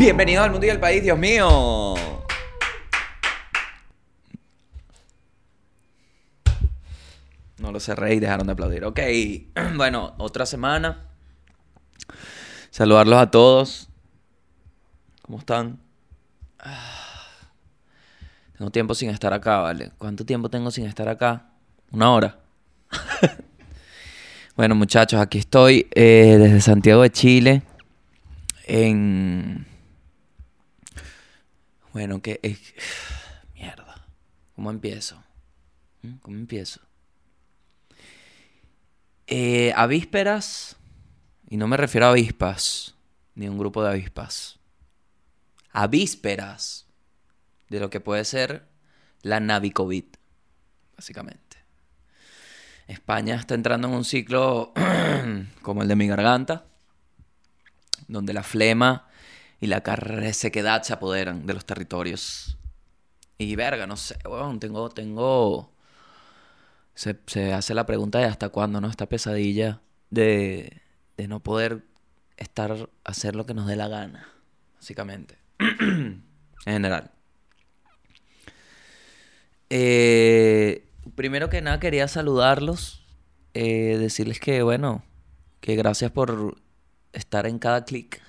Bienvenido al mundo y al país, Dios mío. No lo cerré y dejaron de aplaudir. Ok, bueno, otra semana. Saludarlos a todos. ¿Cómo están? Tengo tiempo sin estar acá, ¿vale? ¿Cuánto tiempo tengo sin estar acá? Una hora. bueno, muchachos, aquí estoy eh, desde Santiago de Chile. En. Bueno, que. Mierda. ¿Cómo empiezo? ¿Mm? ¿Cómo empiezo? Eh, a vísperas, y no me refiero a avispas, ni a un grupo de avispas. A vísperas de lo que puede ser la Navicovid, básicamente. España está entrando en un ciclo como el de mi garganta, donde la flema y la resequedad se apoderan de los territorios. Y verga, no sé, weón, tengo, tengo... Se, se hace la pregunta de hasta cuándo, ¿no? Esta pesadilla de, de no poder estar, hacer lo que nos dé la gana, básicamente. en general. Eh, primero que nada quería saludarlos, eh, decirles que, bueno, que gracias por estar en cada clic,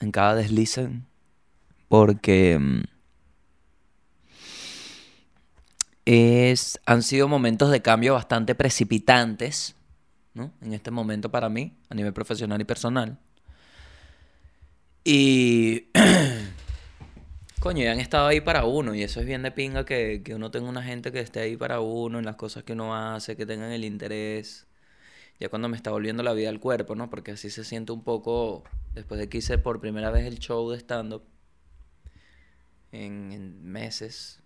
en cada deslicen, porque mm, es, han sido momentos de cambio bastante precipitantes, ¿no? En este momento para mí, a nivel profesional y personal. Y Coño, y han estado ahí para uno, y eso es bien de pinga que, que uno tenga una gente que esté ahí para uno en las cosas que uno hace, que tengan el interés. Ya cuando me está volviendo la vida al cuerpo, ¿no? Porque así se siente un poco, después de que hice por primera vez el show de stand-up, en, meses,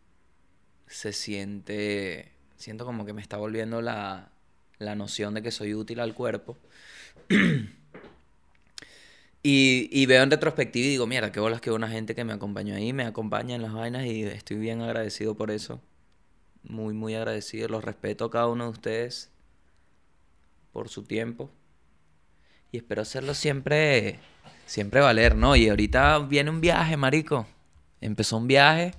se siente, siento como que me está volviendo la, la noción de que soy útil al cuerpo. Y, y veo en retrospectiva y digo, mira, qué bolas que una gente que me acompañó ahí, me acompaña en las vainas y estoy bien agradecido por eso. Muy, muy agradecido. Los respeto a cada uno de ustedes por su tiempo. Y espero hacerlo siempre, siempre valer, ¿no? Y ahorita viene un viaje, marico. Empezó un viaje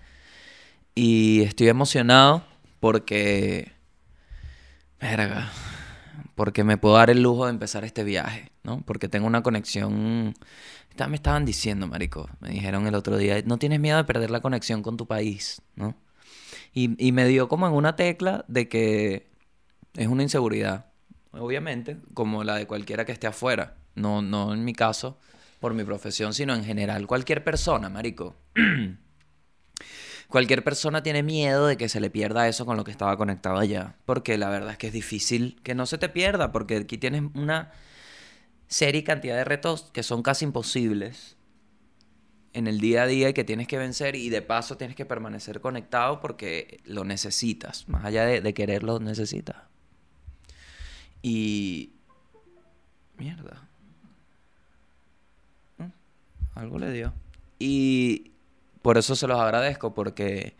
y estoy emocionado porque... Verga porque me puedo dar el lujo de empezar este viaje, ¿no? Porque tengo una conexión... Me estaban diciendo, marico, me dijeron el otro día, no tienes miedo de perder la conexión con tu país, ¿no? Y, y me dio como en una tecla de que es una inseguridad, obviamente, como la de cualquiera que esté afuera. No, no en mi caso, por mi profesión, sino en general. Cualquier persona, marico. Cualquier persona tiene miedo de que se le pierda eso con lo que estaba conectado allá. Porque la verdad es que es difícil que no se te pierda. Porque aquí tienes una serie y cantidad de retos que son casi imposibles en el día a día y que tienes que vencer. Y de paso tienes que permanecer conectado porque lo necesitas. Más allá de, de quererlo, necesitas. Y... Mierda. Algo le dio. Y por eso se los agradezco, porque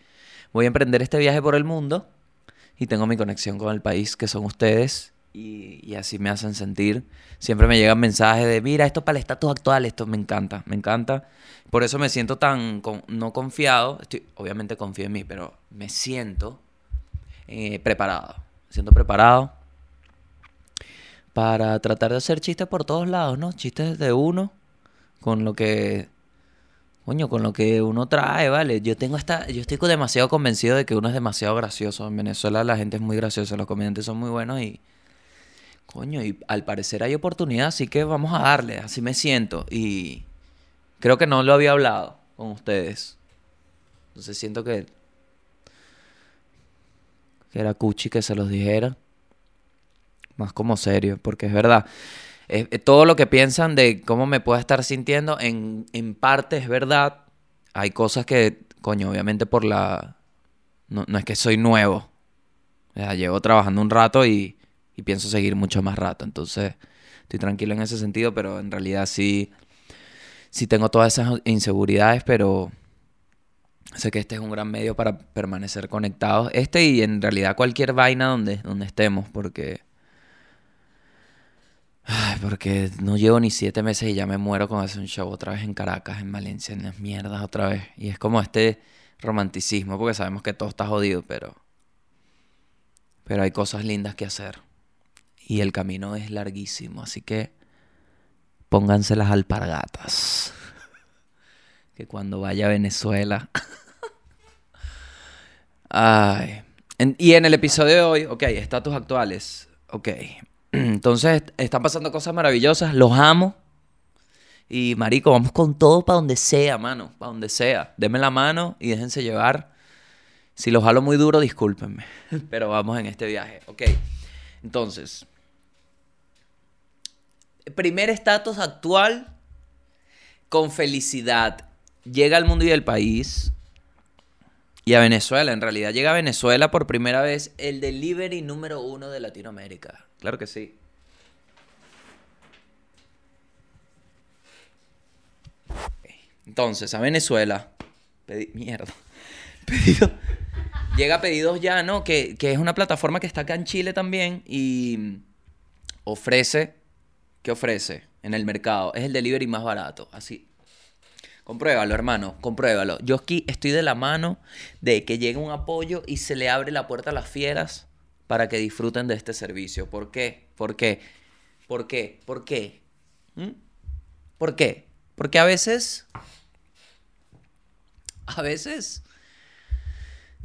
voy a emprender este viaje por el mundo y tengo mi conexión con el país, que son ustedes, y, así me hacen sentir. Siempre me llegan mensajes de, mira, esto para el estatus actual, esto me encanta, me encanta. Por eso me siento tan no confiado, estoy, obviamente confío en mí, pero me siento eh, preparado, siento preparado para tratar de hacer chistes por todos lados, ¿no? Chistes de uno, con lo que Coño, con lo que uno trae, ¿vale? Yo tengo esta, yo estoy demasiado convencido de que uno es demasiado gracioso. En Venezuela la gente es muy graciosa, los comediantes son muy buenos y coño, y al parecer hay oportunidad, así que vamos a darle, así me siento y creo que no lo había hablado con ustedes. Entonces siento que que era cuchi que se los dijera. Más como serio, porque es verdad. Eh, eh, todo lo que piensan de cómo me puedo estar sintiendo, en, en parte es verdad. Hay cosas que, coño, obviamente por la... No, no es que soy nuevo. O sea, llevo trabajando un rato y, y pienso seguir mucho más rato. Entonces, estoy tranquilo en ese sentido, pero en realidad sí, sí tengo todas esas inseguridades, pero Sé que este es un gran medio para permanecer conectados. Este y en realidad cualquier vaina donde, donde estemos, porque... Ay, porque no llevo ni siete meses y ya me muero con hacer un show otra vez en Caracas, en Valencia, en las mierdas otra vez. Y es como este romanticismo, porque sabemos que todo está jodido, pero... Pero hay cosas lindas que hacer. Y el camino es larguísimo, así que pónganse las alpargatas. Que cuando vaya a Venezuela... Ay. y en el episodio de hoy, ok, estatus actuales. Ok. Entonces, están pasando cosas maravillosas. Los amo. Y marico, vamos con todo para donde sea, mano. Para donde sea. Denme la mano y déjense llevar. Si los jalo muy duro, discúlpenme. Pero vamos en este viaje. Ok. Entonces. Primer estatus actual. Con felicidad. Llega al mundo y al país y a Venezuela. En realidad llega a Venezuela por primera vez el delivery número uno de Latinoamérica. Claro que sí. Entonces, a Venezuela. mierda. Pedido. Llega Pedidos Ya, ¿no? Que, que es una plataforma que está acá en Chile también y ofrece. ¿Qué ofrece en el mercado? Es el delivery más barato. Así, Compruébalo, hermano, compruébalo. Yo aquí estoy de la mano de que llegue un apoyo y se le abre la puerta a las fieras para que disfruten de este servicio. ¿Por qué? ¿Por qué? ¿Por qué? ¿Por qué? ¿Mm? ¿Por qué? Porque a veces... A veces...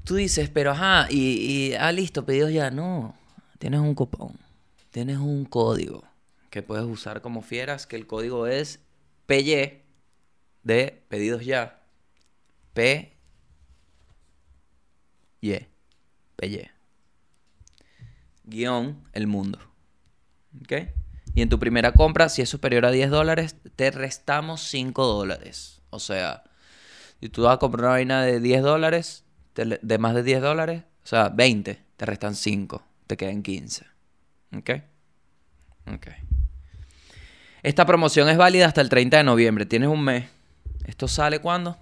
Tú dices, pero ajá, y, ah, listo, pedidos ya. No, tienes un cupón, tienes un código que puedes usar como fieras, que el código es PY de pedidos ya. P. Y. Y. Guión el mundo. ¿Ok? Y en tu primera compra, si es superior a 10 dólares, te restamos 5 dólares. O sea, si tú vas a comprar una vaina de 10 dólares, de más de 10 dólares, o sea, 20, te restan 5, te quedan 15. ¿Ok? Ok. Esta promoción es válida hasta el 30 de noviembre. Tienes un mes. ¿Esto sale cuándo?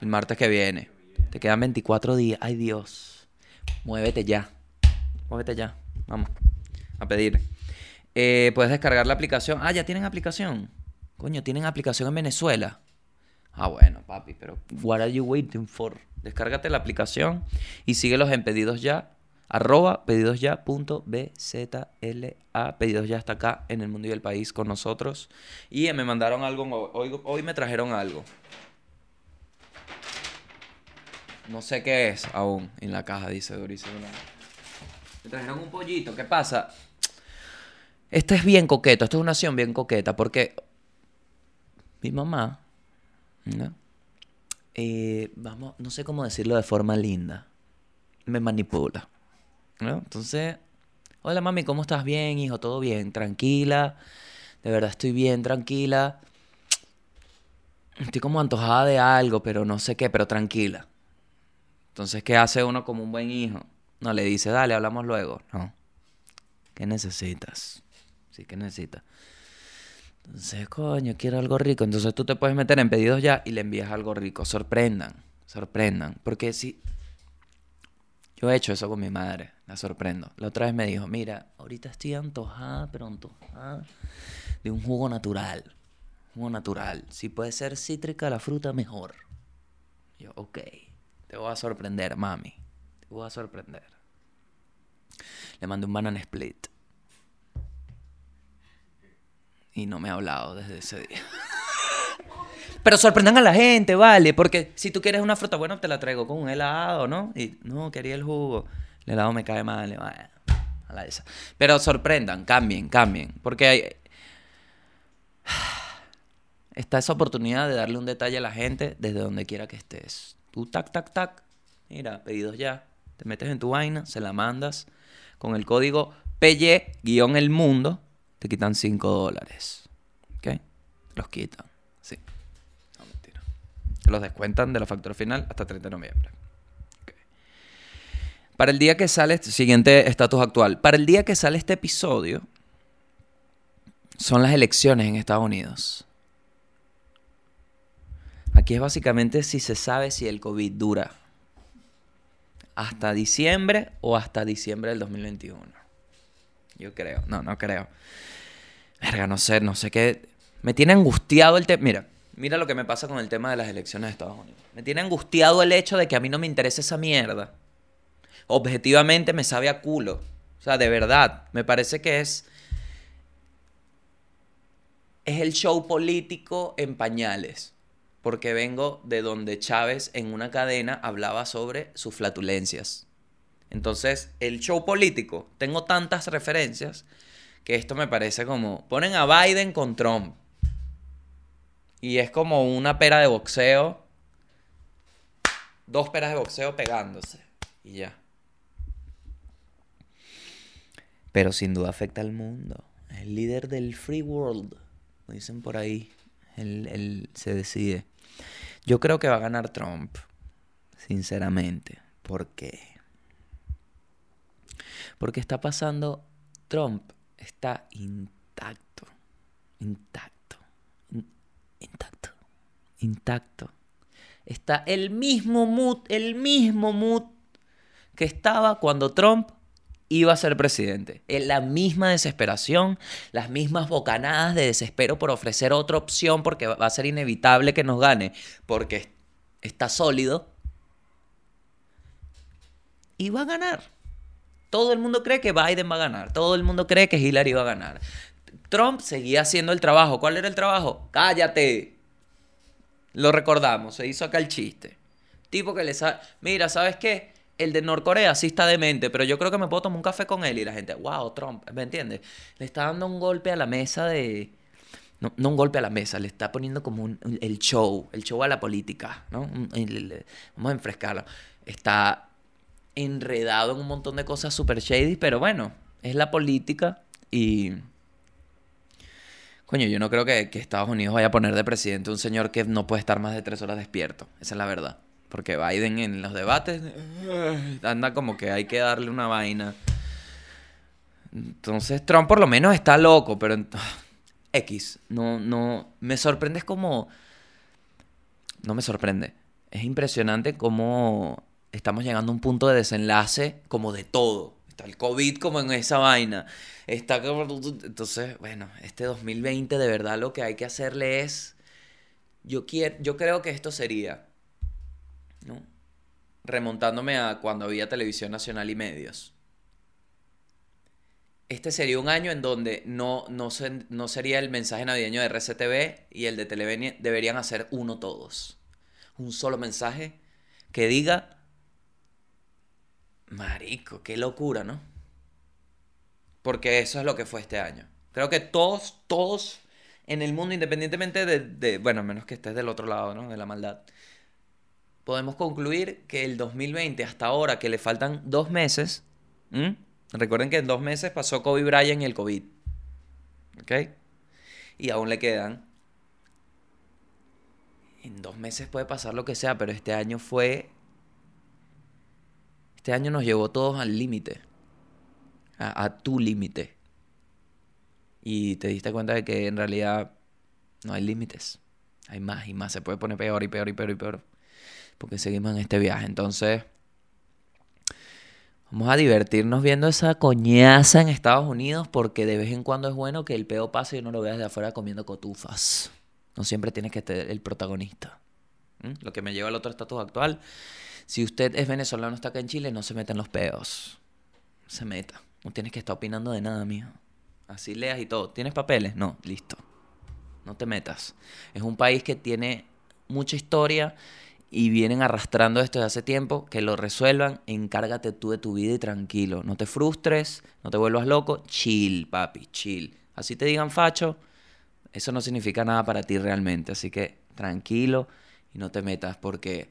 El martes. que viene. Te quedan 24 días. Ay Dios. Muévete ya. Muévete ya. Vamos. A pedir. Eh, puedes descargar la aplicación. Ah, ya tienen aplicación. Coño, tienen aplicación en Venezuela. Ah, bueno, papi, pero what are you waiting for? Descárgate la aplicación y síguelos en pedidos ya arroba pedidosya.bzla. Pedidos ya está acá en el mundo y el país con nosotros. Y me mandaron algo, hoy, hoy me trajeron algo. No sé qué es aún en la caja, dice Doris. Me trajeron un pollito. ¿Qué pasa? Este es bien coqueto, esto es una acción bien coqueta, porque mi mamá, ¿no? Eh, vamos, no sé cómo decirlo de forma linda, me manipula. Entonces, hola mami, ¿cómo estás? Bien, hijo, todo bien, tranquila. De verdad estoy bien, tranquila. Estoy como antojada de algo, pero no sé qué, pero tranquila. Entonces, ¿qué hace uno como un buen hijo? No le dice, dale, hablamos luego. No. ¿Qué necesitas? Sí, ¿qué necesitas? Entonces, coño, quiero algo rico. Entonces tú te puedes meter en pedidos ya y le envías algo rico. Sorprendan, sorprendan. Porque si yo he hecho eso con mi madre, la sorprendo. La otra vez me dijo, mira, ahorita estoy antojada, pero antojada de un jugo natural. Jugo natural. Si puede ser cítrica la fruta, mejor. Yo, ok, te voy a sorprender, mami. Voy a sorprender. Le mandé un banana split. Y no me ha hablado desde ese día. Pero sorprendan a la gente, ¿vale? Porque si tú quieres una fruta, bueno, te la traigo con un helado, ¿no? Y no, quería el jugo. El helado me cae mal. a la esa. Pero sorprendan, cambien, cambien. Porque hay... Está esa oportunidad de darle un detalle a la gente desde donde quiera que estés. Tú, tac, tac, tac. Mira, pedidos ya. Te metes en tu vaina, se la mandas. Con el código PY-el mundo, te quitan 5 dólares. ¿Ok? Los quitan. Sí. Los descuentan de la factura final hasta 30 de noviembre. Para el día que sale, este siguiente estatus actual. Para el día que sale este episodio, son las elecciones en Estados Unidos. Aquí es básicamente si se sabe si el COVID dura hasta diciembre o hasta diciembre del 2021. Yo creo. No, no creo. Verga, no sé, no sé qué. Me tiene angustiado el tema. Mira, mira lo que me pasa con el tema de las elecciones de Estados Unidos. Me tiene angustiado el hecho de que a mí no me interesa esa mierda. Objetivamente me sabe a culo. O sea, de verdad. Me parece que es. Es el show político en pañales porque vengo de donde Chávez en una cadena hablaba sobre sus flatulencias. Entonces, el show político, tengo tantas referencias que esto me parece como, ponen a Biden con Trump. Y es como una pera de boxeo, dos peras de boxeo pegándose. Y ya. Pero sin duda afecta al mundo. El líder del free world, dicen por ahí. él se decide. Yo creo que va a ganar Trump, sinceramente. ¿Por qué? Porque está pasando, Trump está intacto, intacto, intacto, intacto. Está el mismo mood, el mismo mood que estaba cuando Trump iba a ser presidente. En la misma desesperación, las mismas bocanadas de desespero por ofrecer otra opción porque va a ser inevitable que nos gane, porque está sólido. Y va a ganar. Todo el mundo cree que Biden va a ganar. Todo el mundo cree que Hillary va a ganar. Trump seguía haciendo el trabajo. ¿Cuál era el trabajo? Cállate. Lo recordamos. Se hizo acá el chiste. Tipo que le sabe... Mira, ¿sabes qué? El de Norcorea sí está demente, pero yo creo que me puedo tomar un café con él y la gente, wow, Trump, ¿me entiendes? Le está dando un golpe a la mesa de... No, un golpe a la mesa, le está poniendo como un, el show, el show a la política, ¿no? Vamos a enfrescarlo. Está enredado en un montón de cosas super shady, pero bueno, es la política y... Coño, yo no creo que, que Estados Unidos vaya a poner de presidente un señor que no puede estar más de tres horas despierto. Esa es la verdad. Porque Biden en los debates anda como que hay que darle una vaina. Entonces Trump por lo menos está loco, pero X, no, no, me sorprende es como, no me sorprende, es impresionante cómo estamos llegando a un punto de desenlace como de todo. Está el COVID como en esa vaina. Está entonces, bueno, este 2020 de verdad lo que hay que hacerle es yo quiero yo creo que esto sería ¿no? remontándome a cuando había televisión nacional y medios. Este sería un año en donde no, no, no sería el mensaje navideño de RCTV y el de Televen deberían hacer uno todos. Un solo mensaje que diga, marico, qué locura, ¿no? Porque eso es lo que fue este año. Creo que todos, todos en el mundo, independientemente de, de bueno, menos que estés del otro lado, ¿no? De la maldad, podemos concluir que el 2020 hasta ahora, que le faltan dos meses, recuerden que en dos meses pasó Kobe Bryant y el COVID, ¿ok? Y aún le quedan. En dos meses puede pasar lo que sea, pero este año fue... Este año nos llevó todos al límite, a, a tu límite. Y te diste cuenta de que en realidad no hay límites. Hay más y más. Se puede poner peor y peor y peor y peor porque seguimos en este viaje. Entonces, vamos a divertirnos viendo esa coñaza en Estados Unidos porque de vez en cuando es bueno que el peo pase y uno lo vea de afuera comiendo cotufas. No siempre tiene que ser el protagonista. Lo que me lleva al otro estatus actual. Si usted es venezolano, está acá en Chile, no se meta en los peos. se meta. No tienes que estar opinando de nada, mijo. Así leas y todo. ¿Tienes papeles? No, listo. No te metas. Es un país que tiene mucha historia y vienen arrastrando esto desde hace tiempo, que lo resuelvan, encárgate tú de tu vida y tranquilo. No te frustres, no te vuelvas loco, chill, papi, chill. Así te digan facho, eso no significa nada para ti realmente. Así que tranquilo y no te metas porque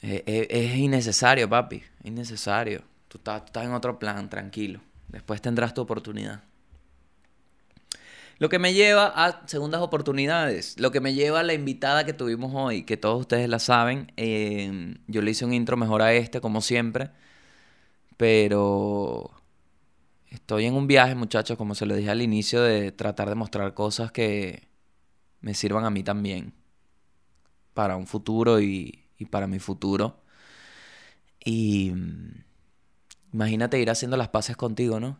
es, es, innecesario, papi, es innecesario. Tú estás, tú estás en otro plan, tranquilo. Después tendrás tu oportunidad. Lo que me lleva a segundas oportunidades. Lo que me lleva a la invitada que tuvimos hoy, que todos ustedes la saben. Em, yo le hice un intro mejor a este, como siempre. Pero estoy en un viaje, muchachos, como se lo dije al inicio, de tratar de mostrar cosas que me sirvan a mí también. para un futuro y, y para mi futuro. Y mm, imagínate ir haciendo las paces contigo, ¿no?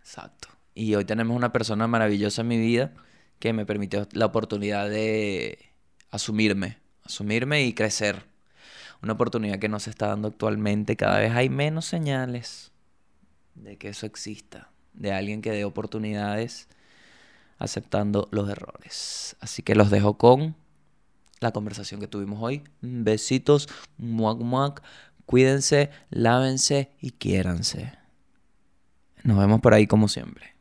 Exacto. Y hoy tenemos una persona maravillosa en mi vida que me permitió la oportunidad de asumirme, asumirme y crecer. Una oportunidad que no se está dando actualmente. Cada vez hay menos señales de que eso exista. De alguien que dé oportunidades aceptando los errores. Así que los dejo con la conversación que tuvimos hoy. Besitos, muac muac. Cuídense, lávense y quiéranse. Nos vemos por ahí como siempre.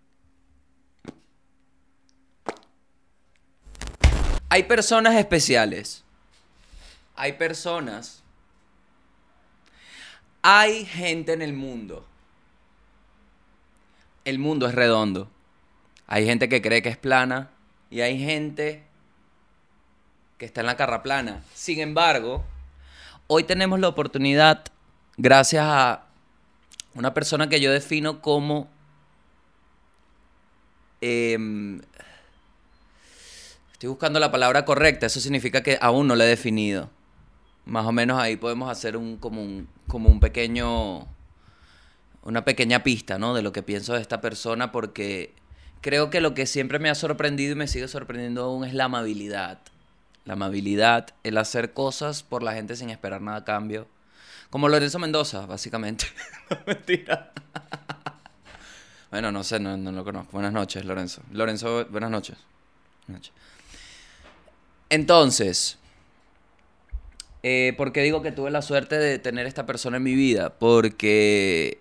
Hay personas especiales. Hay personas. Hay gente en el mundo. El mundo es redondo. Hay gente que cree que es plana y hay gente que está en la carra plana. Sin embargo, hoy tenemos la oportunidad, gracias a una persona que yo defino como em, estoy buscando la palabra correcta, eso significa que aún no la he definido. Más o menos ahí podemos hacer un como un, como un pequeño una pequeña pista, ¿no? De lo que pienso de esta persona porque creo que lo que siempre me ha sorprendido y me sigue sorprendiendo aún es la amabilidad. La amabilidad, el hacer cosas por la gente sin esperar nada a cambio. Como Lorenzo Mendoza, básicamente. mentira. bueno, no sé, no, no, lo conozco. Buenas noches, Lorenzo. Lorenzo, buenas noches. Buenas noches. Entonces, eh, ¿por qué digo que tuve la suerte de tener esta persona en mi vida? Porque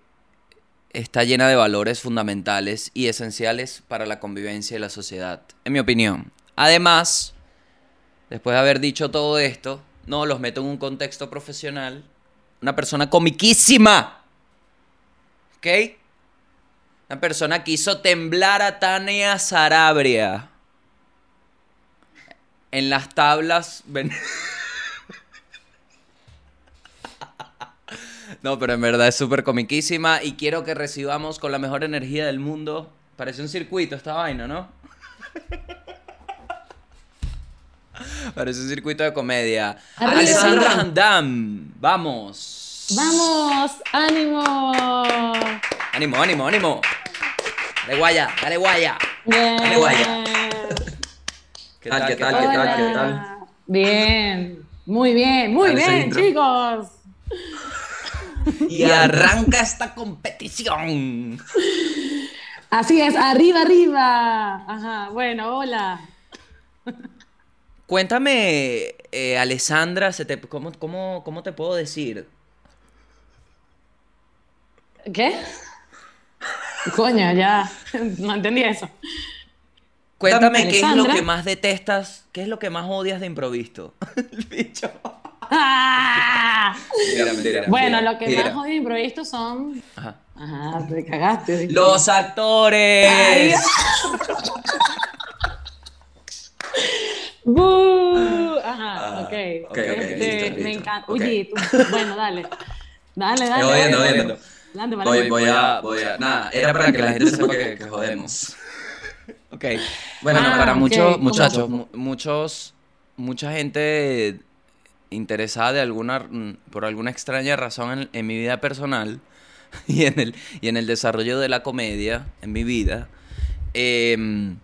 está llena de valores fundamentales y esenciales para la convivencia y la sociedad, en mi opinión. Además, después de haber dicho todo esto, no los meto en un contexto profesional, una persona comiquísima, ¿ok? Una persona que hizo temblar a Tania Sarabria en las tablas. No, pero en verdad es súper comiquísima y quiero que recibamos con la mejor energía del mundo. Parece un circuito esta vaina, ¿no? Parece un circuito de comedia. Alessandra Handam, vamos. Vamos, ánimo. Ánimo, ánimo, ánimo. Dale guaya, dale guaya. Bien. Dale guaya. ¿Qué tal, qué tal, qué tal, qué tal? Bien, muy bien, muy bien, chicos. Y arranca esta competición. Así es, arriba, arriba. Ajá, bueno, hola. Cuéntame, eh, Alessandra, se te- ¿cómo, cómo, ¿cómo te puedo decir? ¿Qué? Coño, ya, no entendí eso. Cuéntame qué es lo que más detestas, qué es lo que más odias de improvisto. El bicho. ¡Ah! Mentira, mentira, Bueno, mentira, lo que más odio de improviso son. Ajá. Ajá, te cagaste. Los actores. ¡Bú! Ajá, Ah, ok. ok, ok, Este, listo, me listo. encanta. Ok. Oye, tú- bueno, dale. Dale, dale. Voy voy dale. viendo. Adelante, Voy, vale. voy a, voy a. Nada, era para que la gente sepa que, que jodemos. Ok. Bueno, Ah, para ok, muchos muchachos, mu- muchos, mucha gente interesada de alguna, mm, por alguna extraña razón en, en mi vida personal y en el, y en el desarrollo de la comedia en mi vida. em,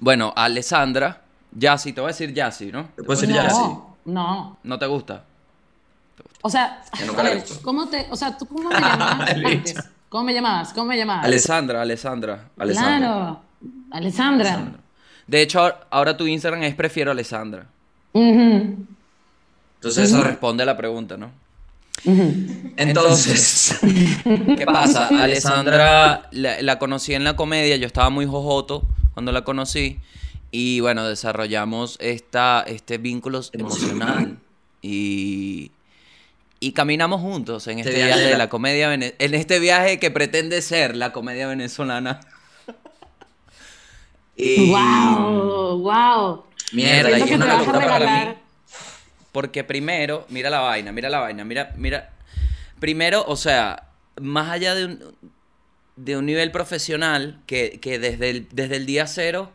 bueno, Alessandra, Yassi, te voy a decir Yassi, ¿no? Te puedo decir no, ya así. No. ¿No te gusta? O sea, a ver. ¿cómo te, o sea, tú cómo me llamabas Listo. antes? ¿Cómo me llamabas? ¿Cómo me llamabas? Alessandra, Alessandra. Alessandra. Claro, Alessandra. De hecho, ahora tu Instagram es prefiero Alessandra. Entonces, Eso responde a la pregunta, ¿no? entonces. ¿Qué pasa? Alessandra la, la conocí en la comedia, yo estaba muy jojoto cuando la conocí y bueno, desarrollamos esta, este vínculo emocional y, y caminamos juntos en este Este viaje viaje de la- comedia, en este viaje que pretende ser la comedia venezolana. Y Wow, wow. Mierda, que es te una vas a locura para regalar. mí. Porque primero, mira la vaina, mira la vaina, mira, mira. Primero, o sea, más allá de un, de un nivel profesional, que, que desde, el, desde el día cero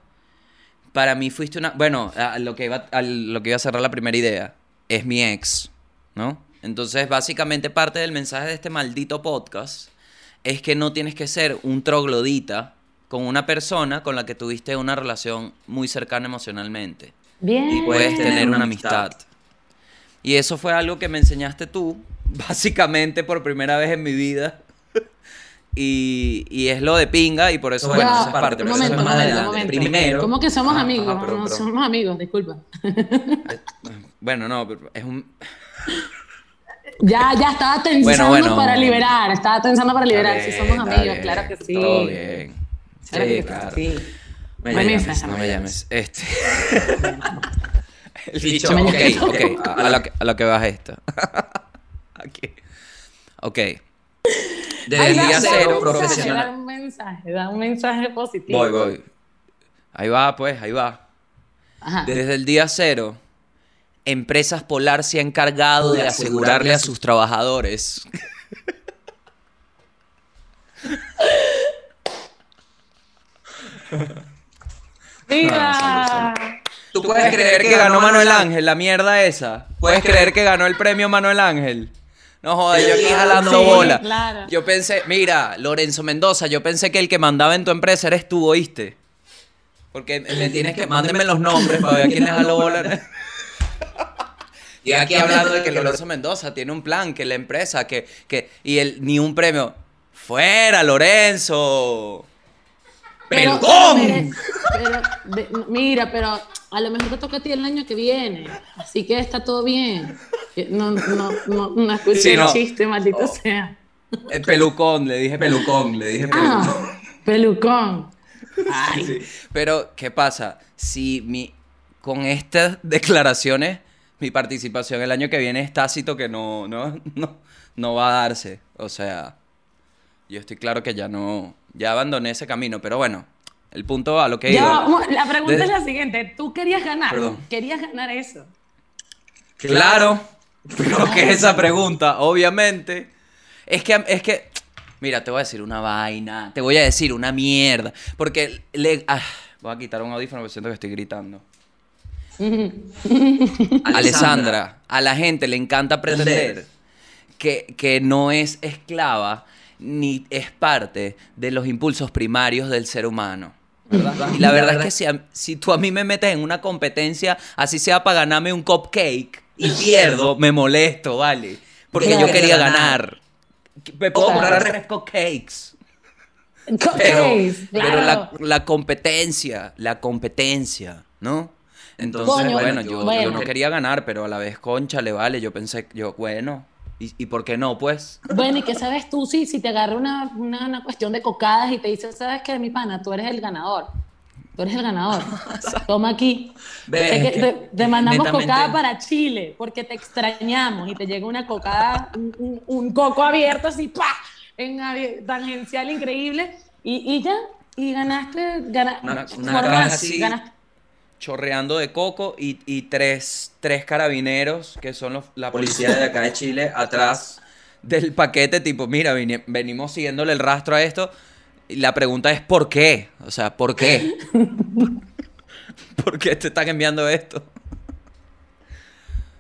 para mí fuiste una... Bueno, a lo que iba, a lo que iba a cerrar la primera idea. Es mi ex, ¿no? Entonces, básicamente parte del mensaje de este maldito podcast es que no tienes que ser un troglodita con una persona con la que tuviste una relación muy cercana emocionalmente. Bien. Y puedes tener una amistad. Y eso fue algo que me enseñaste tú, básicamente por primera vez en mi vida. Y, y es lo de pinga y por eso, bueno, esa es parte. un momento, un momento, momento. Primero- ¿Cómo que somos Ajá, amigos? ajá, pero- no, pero- somos amigos, disculpa. Bueno, no, es un... Ya, ya estaba tensando Bueno, bueno. para liberar, estaba tensando para liberar. Bien, somos está amigos, bien, claro que sí. Todo bien. Sí, claro. sí. Me Permiso, llames, No me llames. Este. El me Ok, llames. ok. A, a lo que, a lo que vas esto. Aquí. Ok. Desde Ay, el da- día da cero un mensaje, Da profesional. un mensaje, da un mensaje positivo. Voy, voy. Ahí va, pues, ahí va. Ajá. Desde el día cero, Empresas Polar se ha encargado de asegurarle a sus trabajadores. ¡Viva! Tú ¿Puedes creer que ganó Manuel Ángel, la mierda esa? ¿Puedes creer que ganó el premio Manuel Ángel? No jodas, yo aquí jalando Sí, bola. claro. Yo pensé, mira, Lorenzo Mendoza, yo pensé que el que mandaba en tu empresa eres tú, ¿oíste? Porque me tienes que, mándenme los nombres para ver a quién les jaló bola. Y aquí hablando de que Lorenzo Mendoza tiene un plan, que la empresa, que, que, y él, ni un premio. ¡Fuera, Lorenzo! Pero, pero, mira, pero a lo mejor te toca a ti el año que viene. Así que está todo bien. No, no, no, no escuché Sí, el chiste, maldito sea. El pelucón, le dije pelucón. Pelucón, le dije pelucón. Ah, pelucón. Ay, Sí. Pero, ¿qué pasa? Si mi, con estas declaraciones, mi participación el año que viene es tácito que no, no, no, no va a darse. O sea, yo estoy claro que ya no, ya abandoné ese camino. Pero bueno, el punto a lo que Ya, iba. la pregunta Desde- es la siguiente. ¿Tú querías ganar? Perdón. ¿Querías ganar eso? Claro, pero que esa pregunta, obviamente, es que, es que, mira, te voy a decir una vaina, te voy a decir una mierda, porque le, ah, voy a quitar un audífono porque siento que estoy gritando. Alessandra, a la gente le encanta pretender que, que no es esclava ni es parte de los impulsos primarios del ser humano. ¿verdad? Y la verdad es que si, a- si tú a mí me metes en una competencia, así sea para ganarme un cupcake y pierdo, me molesto, ¿vale? Porque yo quería ganar. Me puedo comprar tres cupcakes. Pero, Cupcakes, pero la, competencia, la competencia, ¿no? Entonces, Coño, bueno, yo, yo bueno. no quería ganar, pero a la vez, concha, le vale. Yo pensé, yo, bueno, ¿y, y por qué no, pues? Bueno, ¿y qué sabes tú si, si te agarra una, una, una cuestión de cocadas y te dice, ¿sabes qué, mi pana? Tú eres el ganador. Tú eres el ganador. Toma aquí. Que que te, te mandamos netamente- cocada para Chile porque te extrañamos y te llega una cocada, un, un- un coco abierto así, ¡pa! En tangencial increíble y, y ya, y ganaste, gana- Una- una así. ganaste. Chorreando de coco y, y tres, tres carabineros, que son los, la Policía de acá de Chile, atrás. del paquete, tipo, mira, vine- venimos siguiéndole el rastro a esto. Y la pregunta es, ¿por qué? O sea, ¿por qué? ¿Por qué te están enviando esto?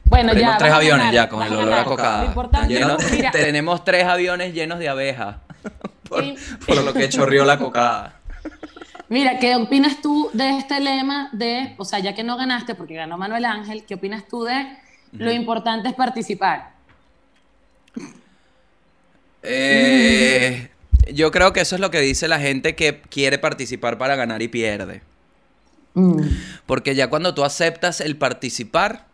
Bueno, Tenemos ya. tres aviones ganar, ya con el olor a cocada. Llenos- tenemos tres aviones llenos de abejas. por, Sí. por lo que chorrió la cocada. Mira, ¿qué opinas tú de este lema de, o sea, ya que no ganaste porque ganó Manuel Ángel, ¿qué opinas tú de lo importante es participar? Eh, yo creo que eso es lo que dice la gente que quiere participar para ganar y pierde. Mm. Porque ya cuando tú aceptas el participar,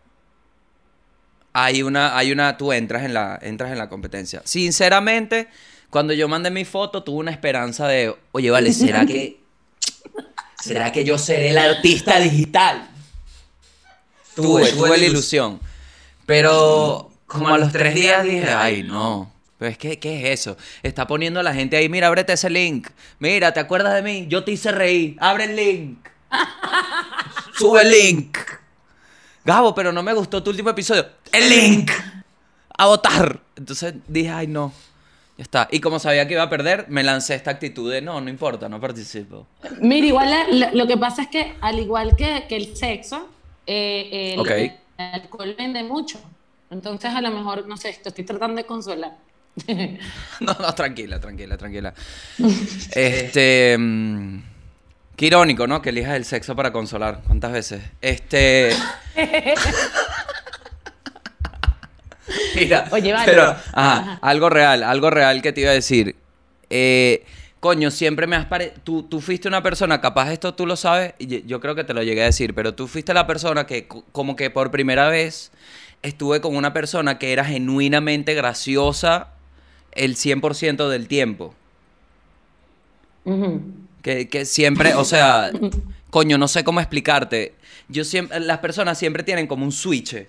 hay una, hay una, tú entras en la, entras en la competencia. Sinceramente, cuando yo mandé mi foto, tuve una esperanza de, oye, vale, ¿será que, será que yo seré el artista digital? Tuve, tuve la ilusión. Pero como a los tres días dije, ay, no. Pero es que, ¿qué es eso? Está poniendo a la gente ahí, mira, ábrete ese link. Mira, ¿te acuerdas de mí? Yo te hice reír. Abre el link. Sube el link. Gabo, pero no me gustó tu último episodio. El link. A votar. Entonces dije, ay, no. Ya está. Y como sabía que iba a perder, me lancé esta actitud de no, no importa, no participo. Mira, igual la- lo que pasa es que al igual que, que el sexo, eh, el, el alcohol vende mucho. Entonces a lo mejor, no sé, te estoy tratando de consolar. No, no, tranquila, tranquila, tranquila. Este. mm, Qué irónico, ¿no? Que elijas el sexo para consolar. ¿Cuántas veces? Este. Mira, Oye, vale. pero, ajá, Ajá. algo real, algo real que te iba a decir. Eh, coño, siempre me has parecido. Tú, tú fuiste una persona, capaz esto tú lo sabes, y yo- creo que te lo llegué a decir, pero tú fuiste la persona que, co- como que por primera vez, estuve con una persona que era genuinamente graciosa el 100% del tiempo. Ujú. Que, que siempre, o sea, coño, no sé cómo explicarte. Yo siempre, las personas siempre tienen como un switch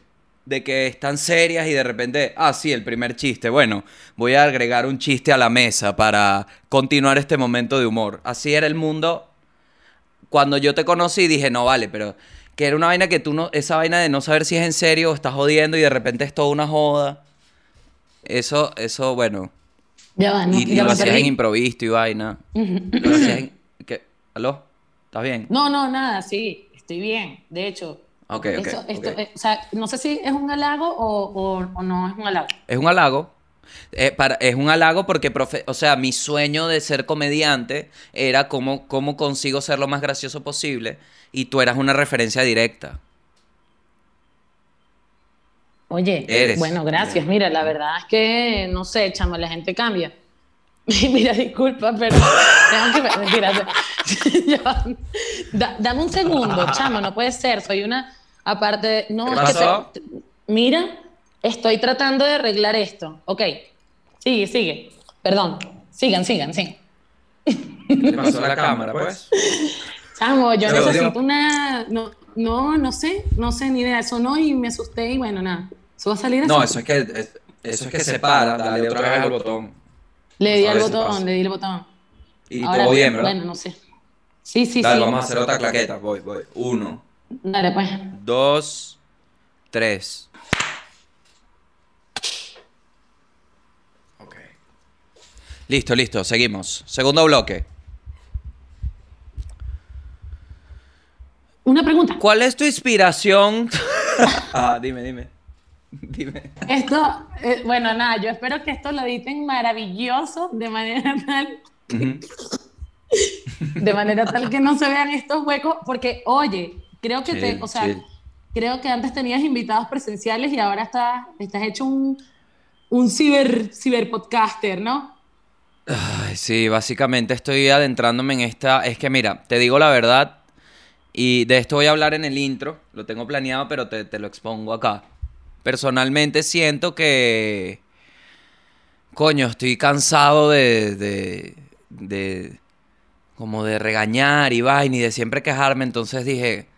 de que están serias y de repente, ah, sí, el primer chiste. Bueno, voy a agregar un chiste a la mesa para continuar este momento de humor. Así era el mundo. Cuando yo te conocí dije, no vale, pero que era una vaina que tú no, esa vaina de no saber si es en serio o estás jodiendo y de repente es toda una joda. Eso, eso, bueno. Ya va, no, Y, y ya lo hacías en improviso y vaina. Lo hacías en... ¿Qué? ¿Aló? ¿Estás bien? No, no, nada, sí, estoy bien. De hecho, Ok, ok, eso- esto, ok. eh, o sea, no sé si es un halago o, o- o no es un halago. Es un halago. Eh, para, es un halago porque, profe- o sea, mi sueño de ser comediante era cómo, cómo consigo ser lo más gracioso posible y tú eras una referencia directa. Oye, Eres. bueno, gracias. Mira, la verdad es que, no sé, chamo, la gente cambia. Mira, disculpa, pero tengo que... Da- dame un segundo, chamo, no puede ser. Soy una... Aparte, de- no, ¿Qué es que te- mira, estoy tratando de arreglar esto. Ok, sigue, sigue. Perdón, sigan, sigan, sigan. ¿Qué pasó la cámara, pues? Chamo, yo Pero, necesito digo- una... No, no, no sé, no sé ni idea. Sonó y me asusté y bueno, nada. ¿Eso va a salir así? No, eso es que, es- eso es que se para, dale otra vez al botón. Le di A al botón, le di el botón. Y Ahora, todo bien, ¿verdad? Bueno, no sé. Sí, sí, Dale, sí. vamos a hacer otra claqueta. Voy, voy. Uno, Dale, pues. dos, tres. Ok. Listo, listo, seguimos. Segundo bloque. Una pregunta. ¿Cuál es tu inspiración? ah, dime, dime. Dime. Esto, eh, bueno, nada, yo espero que esto lo editen maravilloso, de manera tal, Ujú. de manera tal que no se vean estos huecos, porque, oye, creo que te, Chill, o sea, chill. creo que antes tenías invitados presenciales y ahora estás, estás hecho un, un ciber, ciberpodcaster, ¿no? Ay, sí, básicamente estoy adentrándome en esta. Es que mira, te digo la verdad, y de esto voy a hablar en el intro, lo tengo planeado, pero te, te lo expongo acá. Personalmente siento que. Coño, estoy cansado de. de. de- como de regañar y vaina y de siempre quejarme. Entonces dije.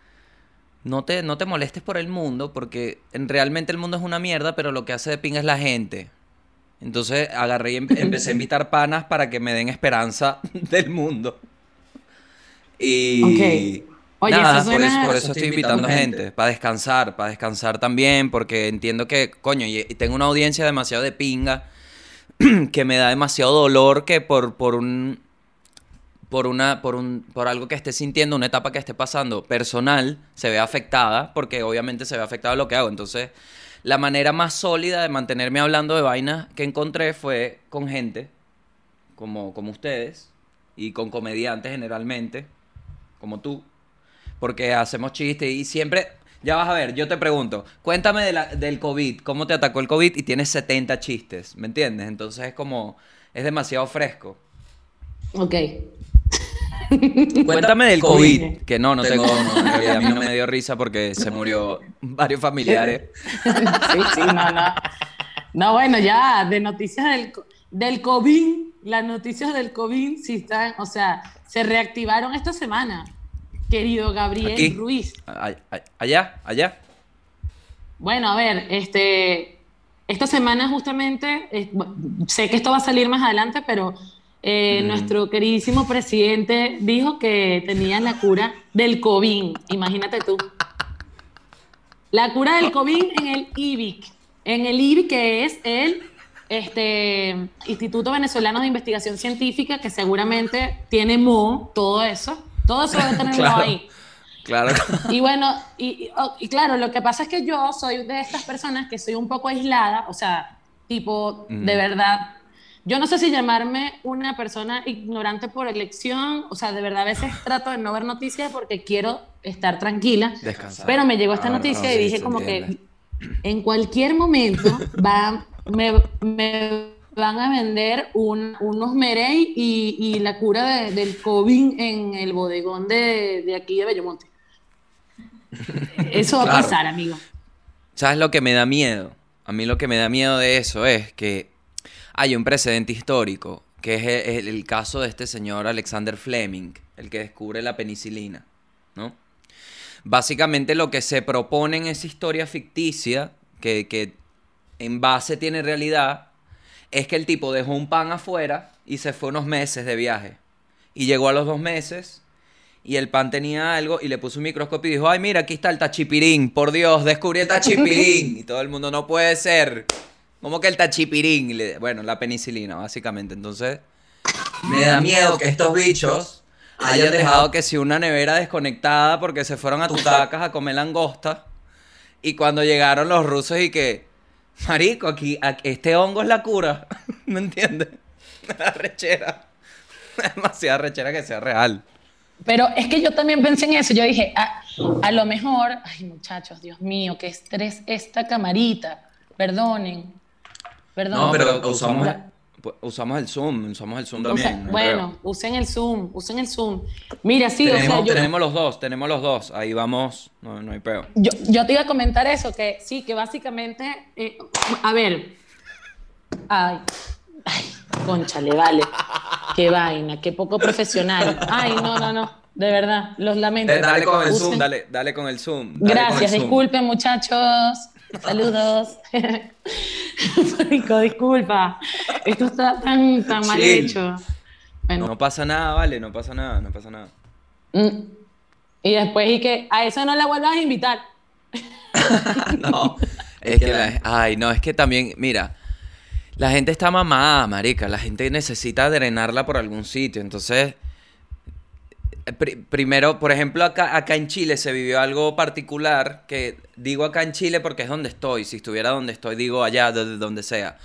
No te, no te molestes por el mundo, porque en- realmente el mundo es una mierda, pero lo que hace de pinga es la gente. Entonces agarré y em- empecé a invitar panas para que me den esperanza del mundo. Y Ok. Oye, nada, eso por, suena- eso, por eso estoy invitando gente, para descansar, para descansar también, porque entiendo que, coño, y, y tengo una audiencia demasiado de pinga, que me da demasiado dolor que por, por un por una por un por algo que esté sintiendo, una etapa que esté pasando personal, se ve afectada, porque obviamente se ve afectado lo que hago. Entonces, la manera más sólida de mantenerme hablando de vainas que encontré fue con gente como, como ustedes y con comediantes generalmente, como tú, porque hacemos chistes y siempre, ya vas a ver, yo te pregunto, cuéntame de la- del COVID, cómo te atacó el COVID y tienes 70 chistes, ¿me entiendes? Entonces es como, es demasiado fresco. Ok. Cuéntame del COVID. COVID, que no, no tengo, no, a mí no me dio risa porque se murió varios familiares. Sí, sí, no, no. No, bueno, ya, de noticias del, del COVID, las noticias del COVID sí están, o sea, se reactivaron esta semana, querido Gabriel Aquí. Ruiz. Allá, allá. Bueno, a ver, este, esta semana justamente, eh, sé que esto va a salir más adelante, pero eh, Mm. nuestro queridísimo presidente dijo que tenía la cura del COVID, imagínate tú. La cura del COVID en el IBIC, en el IBIC que es el este Instituto Venezolano de Investigación Científica, que seguramente tiene Mo, todo eso. Todo eso debe tener Claro. Ahí. Claro. Y bueno, y, y- oh, y claro, lo que pasa es que yo soy de estas personas que soy un poco aislada, o sea, tipo, Mm. de verdad, yo no sé si llamarme una persona ignorante por elección, o sea, de verdad a veces trato de no ver noticias porque quiero estar tranquila, Descansar. pero me llegó esta Ah, noticia no, y sí, dije como entiende. que en cualquier momento va, me, me van a vender un- unos Merey y, y la cura de- del COVID en el bodegón de, de aquí de Bellomonte. Eso va a pasar, amigo. ¿Sabes lo que me da miedo? A mí lo que me da miedo de eso es que hay un precedente histórico, que es el, el- el caso de este señor Alexander Fleming, el que descubre la penicilina, ¿no? Básicamente lo que se propone en esa historia ficticia, que, que en base tiene realidad, es que el tipo dejó un pan afuera y se fue unos meses de viaje. Y llegó a los dos meses y el pan tenía algo y le puso un microscopio y dijo, ay, mira, aquí está el tachipirín, por Dios, descubrí el tachipirín. y todo el mundo, no puede ser. ¿Cómo que el tachipirín? Le- bueno, la penicilina, básicamente. Entonces, me da miedo que estos bichos hayan dejado que si una nevera desconectada porque se fueron a Tutacas a comer langosta y cuando llegaron los rusos y que, marico, aquí, aquí- este hongo es la cura, ¿me entiendes? Da rechera, demasiada rechera que sea real. Pero es que yo también pensé en eso. Yo dije, a, a lo mejor, ay muchachos, Dios mío, qué estrés esta camarita. Perdonen. Perdonen. No, pero usamos- Pues, usamos el Zoom, usamos el Zoom también. no bueno, creo. usen el Zoom, usen el Zoom. Mira, sí, o sea, tenemos, yo, tenemos los dos, tenemos los dos, ahí vamos, no, no hay peo. yo, yo te iba a comentar eso, que sí, que básicamente, eh, a ver, ay, ay, conchale, vale, qué vaina, qué poco profesional. Ay, no, no, no, de verdad, los lamento. Eh, Dale con el Usen- Zoom, dale, dale con el Zoom. dale con el Gracias, Zoom. disculpen muchachos. Saludos. Marico, disculpa. Esto está tan, tan mal hecho. Bueno, No pasa nada, vale, no pasa nada, no pasa nada. mm. y después y que a eso no la vuelvas a invitar. No. Es que la- ay, no, es que también, mira, la gente está mamada, marica, la gente necesita drenarla por algún sitio, entonces, pri- primero, por ejemplo, acá, acá en Chile se vivió algo particular, que digo acá en Chile porque es donde estoy, si estuviera donde estoy, digo allá, desde donde sea.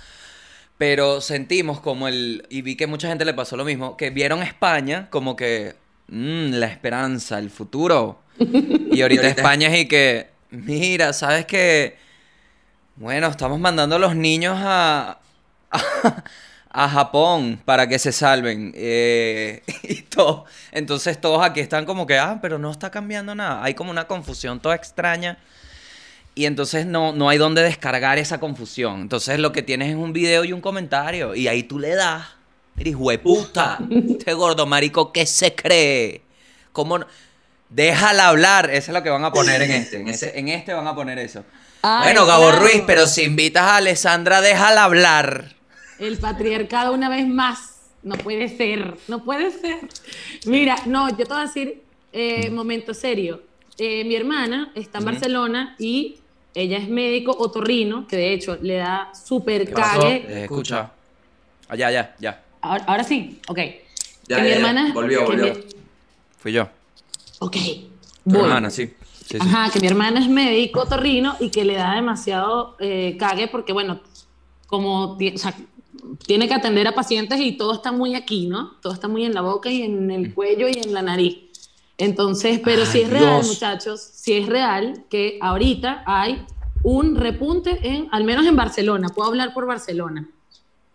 Pero sentimos como el, y vi que mucha gente le pasó lo mismo, que vieron España como que, mm, la esperanza, el futuro. Y ahorita España es y que, mira, ¿sabes qué? Bueno, estamos mandando a los niños a, a, a Japón para que se salven. eh, y todo. Entonces todos aquí están como que, ah, pero no está cambiando nada. Hay como una confusión toda extraña. Y entonces no, no hay dónde descargar esa confusión. Entonces lo que tienes es un video y un comentario. Y ahí tú le das. Mira, hijo de puta. Este gordo marico, ¿qué se cree? ¿Cómo no? Déjala hablar. Eso es lo que van a poner en este. En, ese, en este van a poner eso. Ay, bueno, Gabo claro. Ruiz, pero si invitas a Alessandra, déjala hablar. El patriarcado una vez más. No puede ser, no puede ser. Mira, no, yo te voy a decir, eh, momento serio. Eh, mi hermana está en. Barcelona y ella es médico otorrino, que de hecho le da súper cague. Eh, escucha. Allá, ya, ya. Ahora, ahora sí, ok. Ya, que mi ya, ya. hermana. Volvió, que volvió. mi- Fui yo. ok. Tu hermana, sí. Sí, sí. Ajá, que mi hermana es médico otorrino y que le da demasiado eh, cague porque, bueno, como ti- o sea, tiene que atender a pacientes y todo está muy aquí, ¿no? Todo está muy en la boca y en el cuello y en la nariz. Entonces, pero si Ay, es real, Dios. muchachos, si es real que ahorita hay un repunte en, al menos en Barcelona, puedo hablar por Barcelona.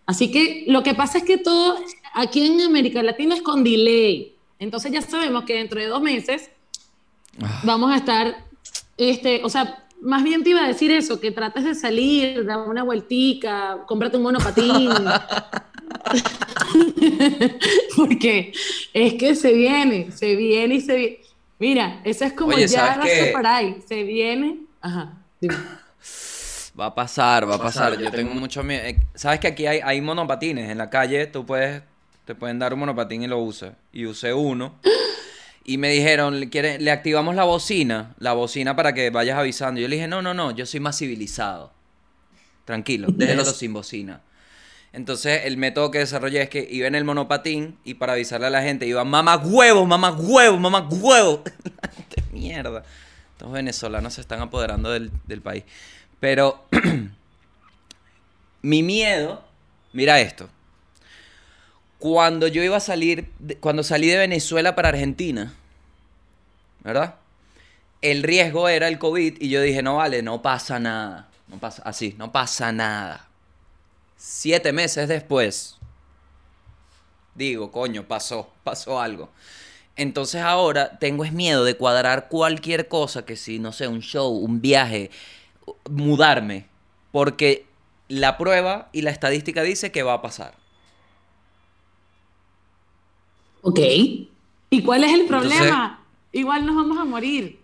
Así que lo que pasa es que todo aquí en América Latina es con delay. Entonces ya sabemos que dentro de dos meses Ah. vamos a estar, este, o sea, más bien te iba a decir eso, que trates de salir, dar una vueltica, cómprate un monopatín. Porque es que se viene, se viene y se viene. Mira, eso es como Oye, ya ¿sabes qué? Rastafari, se viene. Ajá, dime. Va a pasar, va a pasar. Yo tengo mucho miedo. Eh, Sabes que aquí hay, hay monopatines en la calle. Tú puedes, te pueden dar un monopatín y lo usas. Y usé uno. Y me dijeron, ¿le, le activamos la bocina, la bocina para que vayas avisando. Yo le dije, no, no, no, yo soy más civilizado. Tranquilo, déjalo sin bocina. Entonces el método que desarrollé es que iba en el monopatín y para avisarle a la gente iba mamá huevos, mamá huevos, mamá huevos. Gente, mierda. Estos venezolanos se están apoderando del, del país. Pero mi miedo, mira esto. Cuando yo iba a salir, cuando salí de Venezuela para Argentina, ¿verdad? El riesgo era el COVID y yo dije, no vale, no pasa nada. No pasa, así, no pasa nada. Siete meses después, digo, coño, pasó, pasó algo. Entonces ahora tengo es miedo de cuadrar cualquier cosa que si, no sé, un show, un viaje, mudarme. Porque la prueba y la estadística dice que va a pasar. Ok. ¿Y cuál es el Entonces- problema? Igual nos vamos a morir.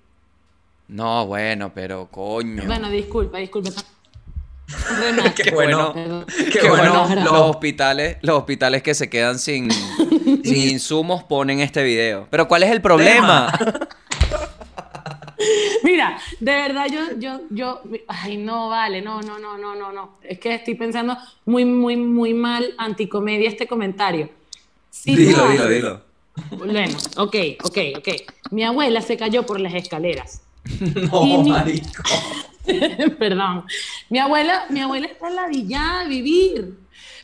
No, bueno, pero coño. Bueno, disculpa, disculpa. Remate. Qué bueno. Qué Qué bueno, bueno. los lo- hospitales, los hospitales que se quedan sin, sin insumos ponen este video. Pero ¿cuál es el problema? Mira, de verdad yo, yo, yo, ay no, vale, no, no, no, no, no, no. Es que estoy pensando muy, muy, muy mal anticomedia este comentario. Sí, Dilo, dilo, dilo. Bueno, ok, ok, ok. Mi abuela se cayó por las escaleras. No, mi- marico. Perdón. Mi abuela, mi abuela está ladillada de vivir.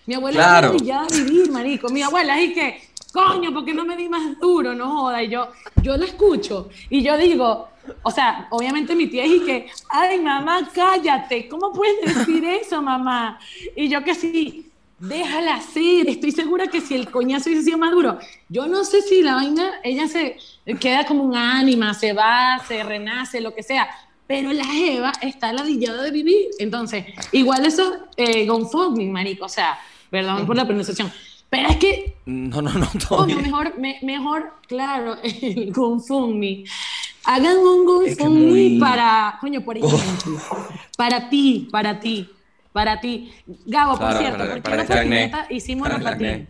Mi abuela Claro. está ladillada de vivir, marico. Mi abuela es que, coño, ¿por qué no me di más duro? No joda. Y yo, yo la escucho y yo digo, o sea, obviamente mi tía es que, ay, mamá, cállate. ¿Cómo puedes decir eso, mamá? Y yo que sí, déjala ser. Estoy segura que si el coñazo hubiese sido más duro, yo no sé si la vaina, ella se queda como un ánima, se va, se renace, lo que sea. Pero la Eva está ladillada de vivir. Entonces, igual eso, eh, GoFundMe, marico. O sea, perdón por la pronunciación. Pero es que, No, no, no, todo coño, mejor, me- mejor, claro, el GoFundMe. Hagan un GoFundMe muy- para, coño, por ejemplo, para ti, para ti, para ti. Gabo, por cierto, para- ¿por qué para no acné. patineta hicimos el acné. patín?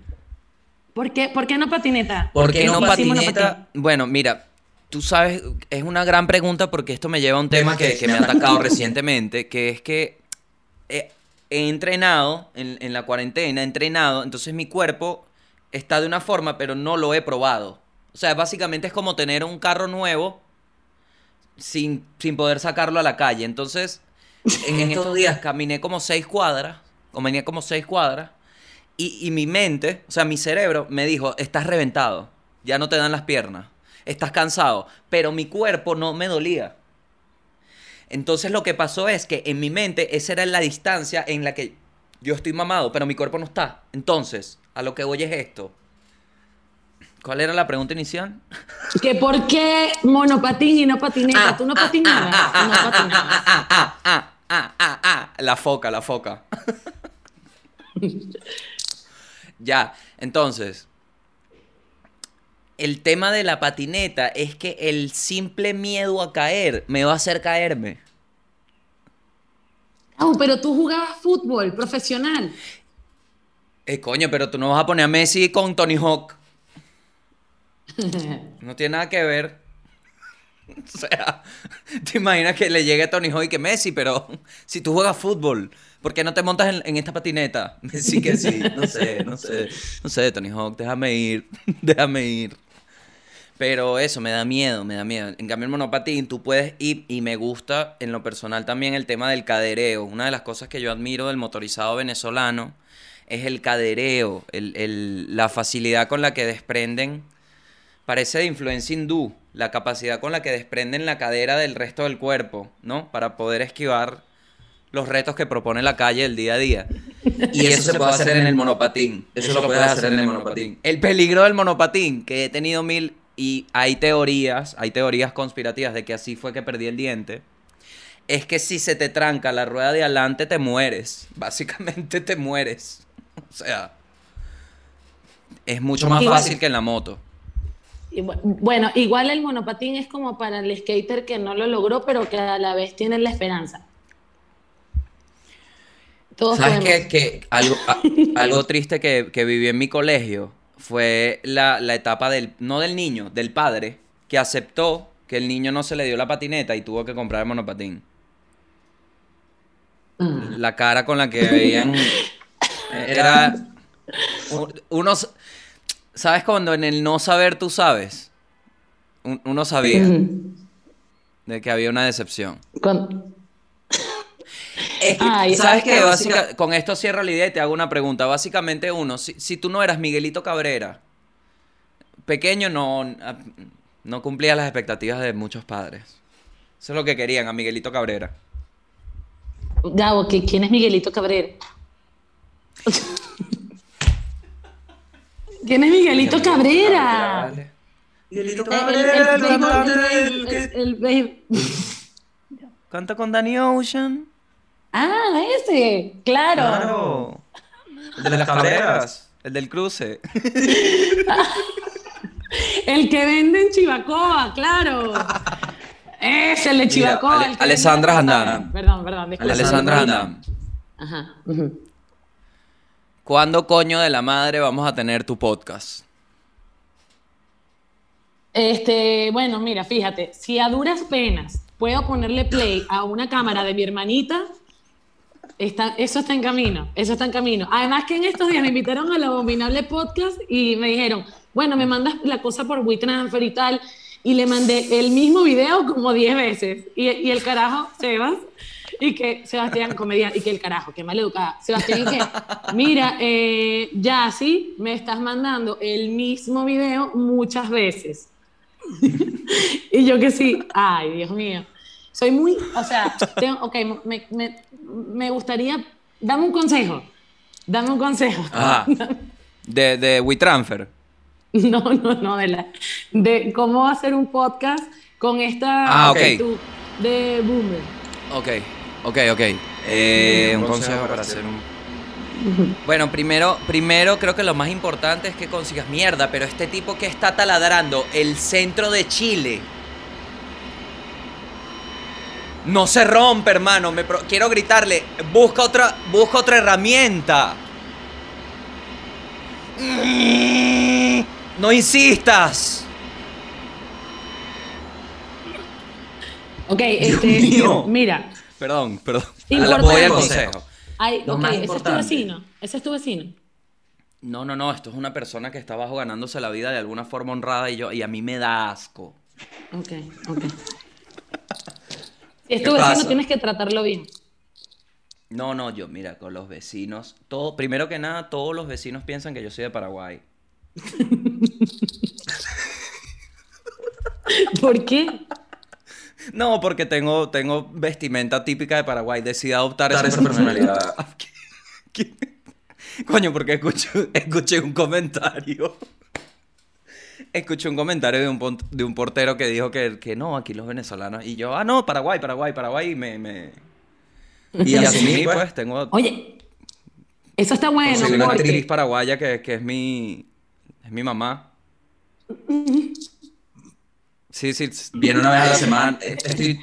¿Por qué, ¿Por qué no patineta? ¿Por qué no patineta? Bueno, mira, tú sabes, es una gran pregunta porque esto me lleva a un tema que, que me ha atacado recientemente, que es que he, he entrenado en, en la cuarentena, he entrenado, entonces mi cuerpo está de una forma, pero no lo he probado. O sea, básicamente es como tener un carro nuevo sin, sin poder sacarlo a la calle. Entonces, en, estos días caminé como seis cuadras, caminé como seis cuadras, y, y mi mente, o sea, mi cerebro me dijo, estás reventado, ya no te dan las piernas, estás cansado, pero mi cuerpo no me dolía. Entonces lo que pasó es que en mi mente esa era la distancia en la que yo estoy mamado, pero mi cuerpo no está. Entonces, a lo que voy es esto. ¿Cuál era la pregunta inicial? Que por qué monopatín y no patineta. Tú no patinabas. no patinabas. ah, ah, ah, ah, ah, ah. La foca, la foca. ya, entonces. El tema de la patineta es que el simple miedo a caer me va a hacer caerme. Ah, pero tú jugabas fútbol profesional. Eh, coño, pero tú no vas a poner a Messi con Tony Hawk. No tiene nada que ver. O sea, te imaginas que le llegue a Tony Hawk y que Messi, pero si tú juegas fútbol, ¿por qué no te montas en, esta patineta? Messi que sí, no sé, no sé. No sé, Tony Hawk, déjame ir, déjame ir. Pero eso, me da miedo, me da miedo. En cambio, el monopatín, tú puedes ir, y me gusta en lo personal también el tema del cadereo. Una de las cosas que yo admiro del motorizado venezolano es el cadereo, la facilidad con la que desprenden, parece de influencia hindú, la capacidad con la que desprenden la cadera del resto del cuerpo, ¿no? Para poder esquivar los retos que propone la calle el día a día. Y eso se puede hacer en el monopatín. Eso lo puedes hacer en el monopatín. El peligro del monopatín, que he tenido mil y hay teorías, hay teorías conspirativas de que así fue que perdí el diente, es que si se te tranca la rueda de adelante te mueres, básicamente te mueres. O sea, es mucho más fácil que en la moto. Bueno, igual el monopatín es como para el skater que no lo logró, pero que a la vez tiene la esperanza. Todos ¿Sabes qué? Que algo, a- algo triste que, que viví en mi colegio fue la, la etapa del, no del niño, del padre, que aceptó que el niño no se le dio la patineta y tuvo que comprar el monopatín. Ah. La cara con la que veían Era. un- Unos. ¿Sabes cuando en el no saber tú sabes? Un- Uno sabía de que había una decepción. Con- Es que, Ay, ¿Sabes ¿sabes qué? Básica- con esto cierro la idea y te hago una pregunta. Básicamente, uno, si, si tú no eras Miguelito Cabrera, pequeño no, no cumplías las expectativas de muchos padres. Eso es lo que querían a Miguelito Cabrera. Gabo, ¿qui- ¿quién es Miguelito Cabrera? ¿Quién es Miguelito Cabrera? Miguelito El, el, Cabrera, el el- cantante, el- el que- el- el- Canta con Danny Ocean. Ah, ese, claro. Claro. El de las cabreras. El del cruce. El que vende en Chivacoa, claro. Es el de Chivacoa. Ale- el que Alessandra Handam. Perdón, perdón. Alessandra Handam. Ajá. ¿Cuándo coño de la madre vamos a tener tu podcast? Este, bueno, mira, fíjate, si a duras penas puedo ponerle play a una cámara de mi hermanita, está, eso está en camino, eso está en camino. Además que en estos días me invitaron al Abominable Podcast y me dijeron, bueno, me mandas la cosa por WeTransfer y tal, y le mandé el mismo video como 10 veces. Y, y el carajo, Sebas, y que Sebastián, comedia, y que el carajo, qué mal educada. Sebastián, y que, mira, eh, ya sí, me estás mandando el mismo video muchas veces. y yo que sí, ay, Dios mío. Soy muy, o sea, tengo, ok, me, me, me gustaría, dame un consejo, dame un consejo. Ajá. De, de WeTransfer. No, no, no, de, la, de cómo hacer un podcast con esta Ah, ok. actitud de boomer. Ok, ok, ok. Eh, un Un consejo consejo para para hacer un... Bueno, primero, primero creo que lo más importante es que consigas mierda, pero este tipo que está taladrando el centro de Chile. No se rompe, hermano. Me pro- quiero gritarle, busca otra, busca otra herramienta. No insistas. Ok, este, mío. mira, Perdón, perdón. Importante. Voy al consejo. ay, Lo ok, más ese es tu vecino, ese es tu vecino. No, no, no, esto es una persona que está abajo ganándose la vida de alguna forma honrada y yo y a mí me da asco. Ok, ok. Si es tu ¿Qué vecino, pasa? tienes que tratarlo bien. No, no, yo, mira, con los vecinos, todo, primero que nada, todos los vecinos piensan que yo soy de Paraguay. ¿Por qué? No, porque tengo, tengo vestimenta típica de Paraguay, decidí adoptar esa esa personalidad. ¿Qué? Coño, porque escuché, escuché un comentario. Escuché un comentario de un, de un portero que dijo que, que no, aquí los venezolanos. Y yo, ah, no, Paraguay, Paraguay, Paraguay. Y me. me... Y asumí, pues, tengo. Oye, eso está bueno, Soy una porque actriz paraguaya que, que es mi. Es mi mamá. Sí, sí. Viene una vez a la semana. Estoy,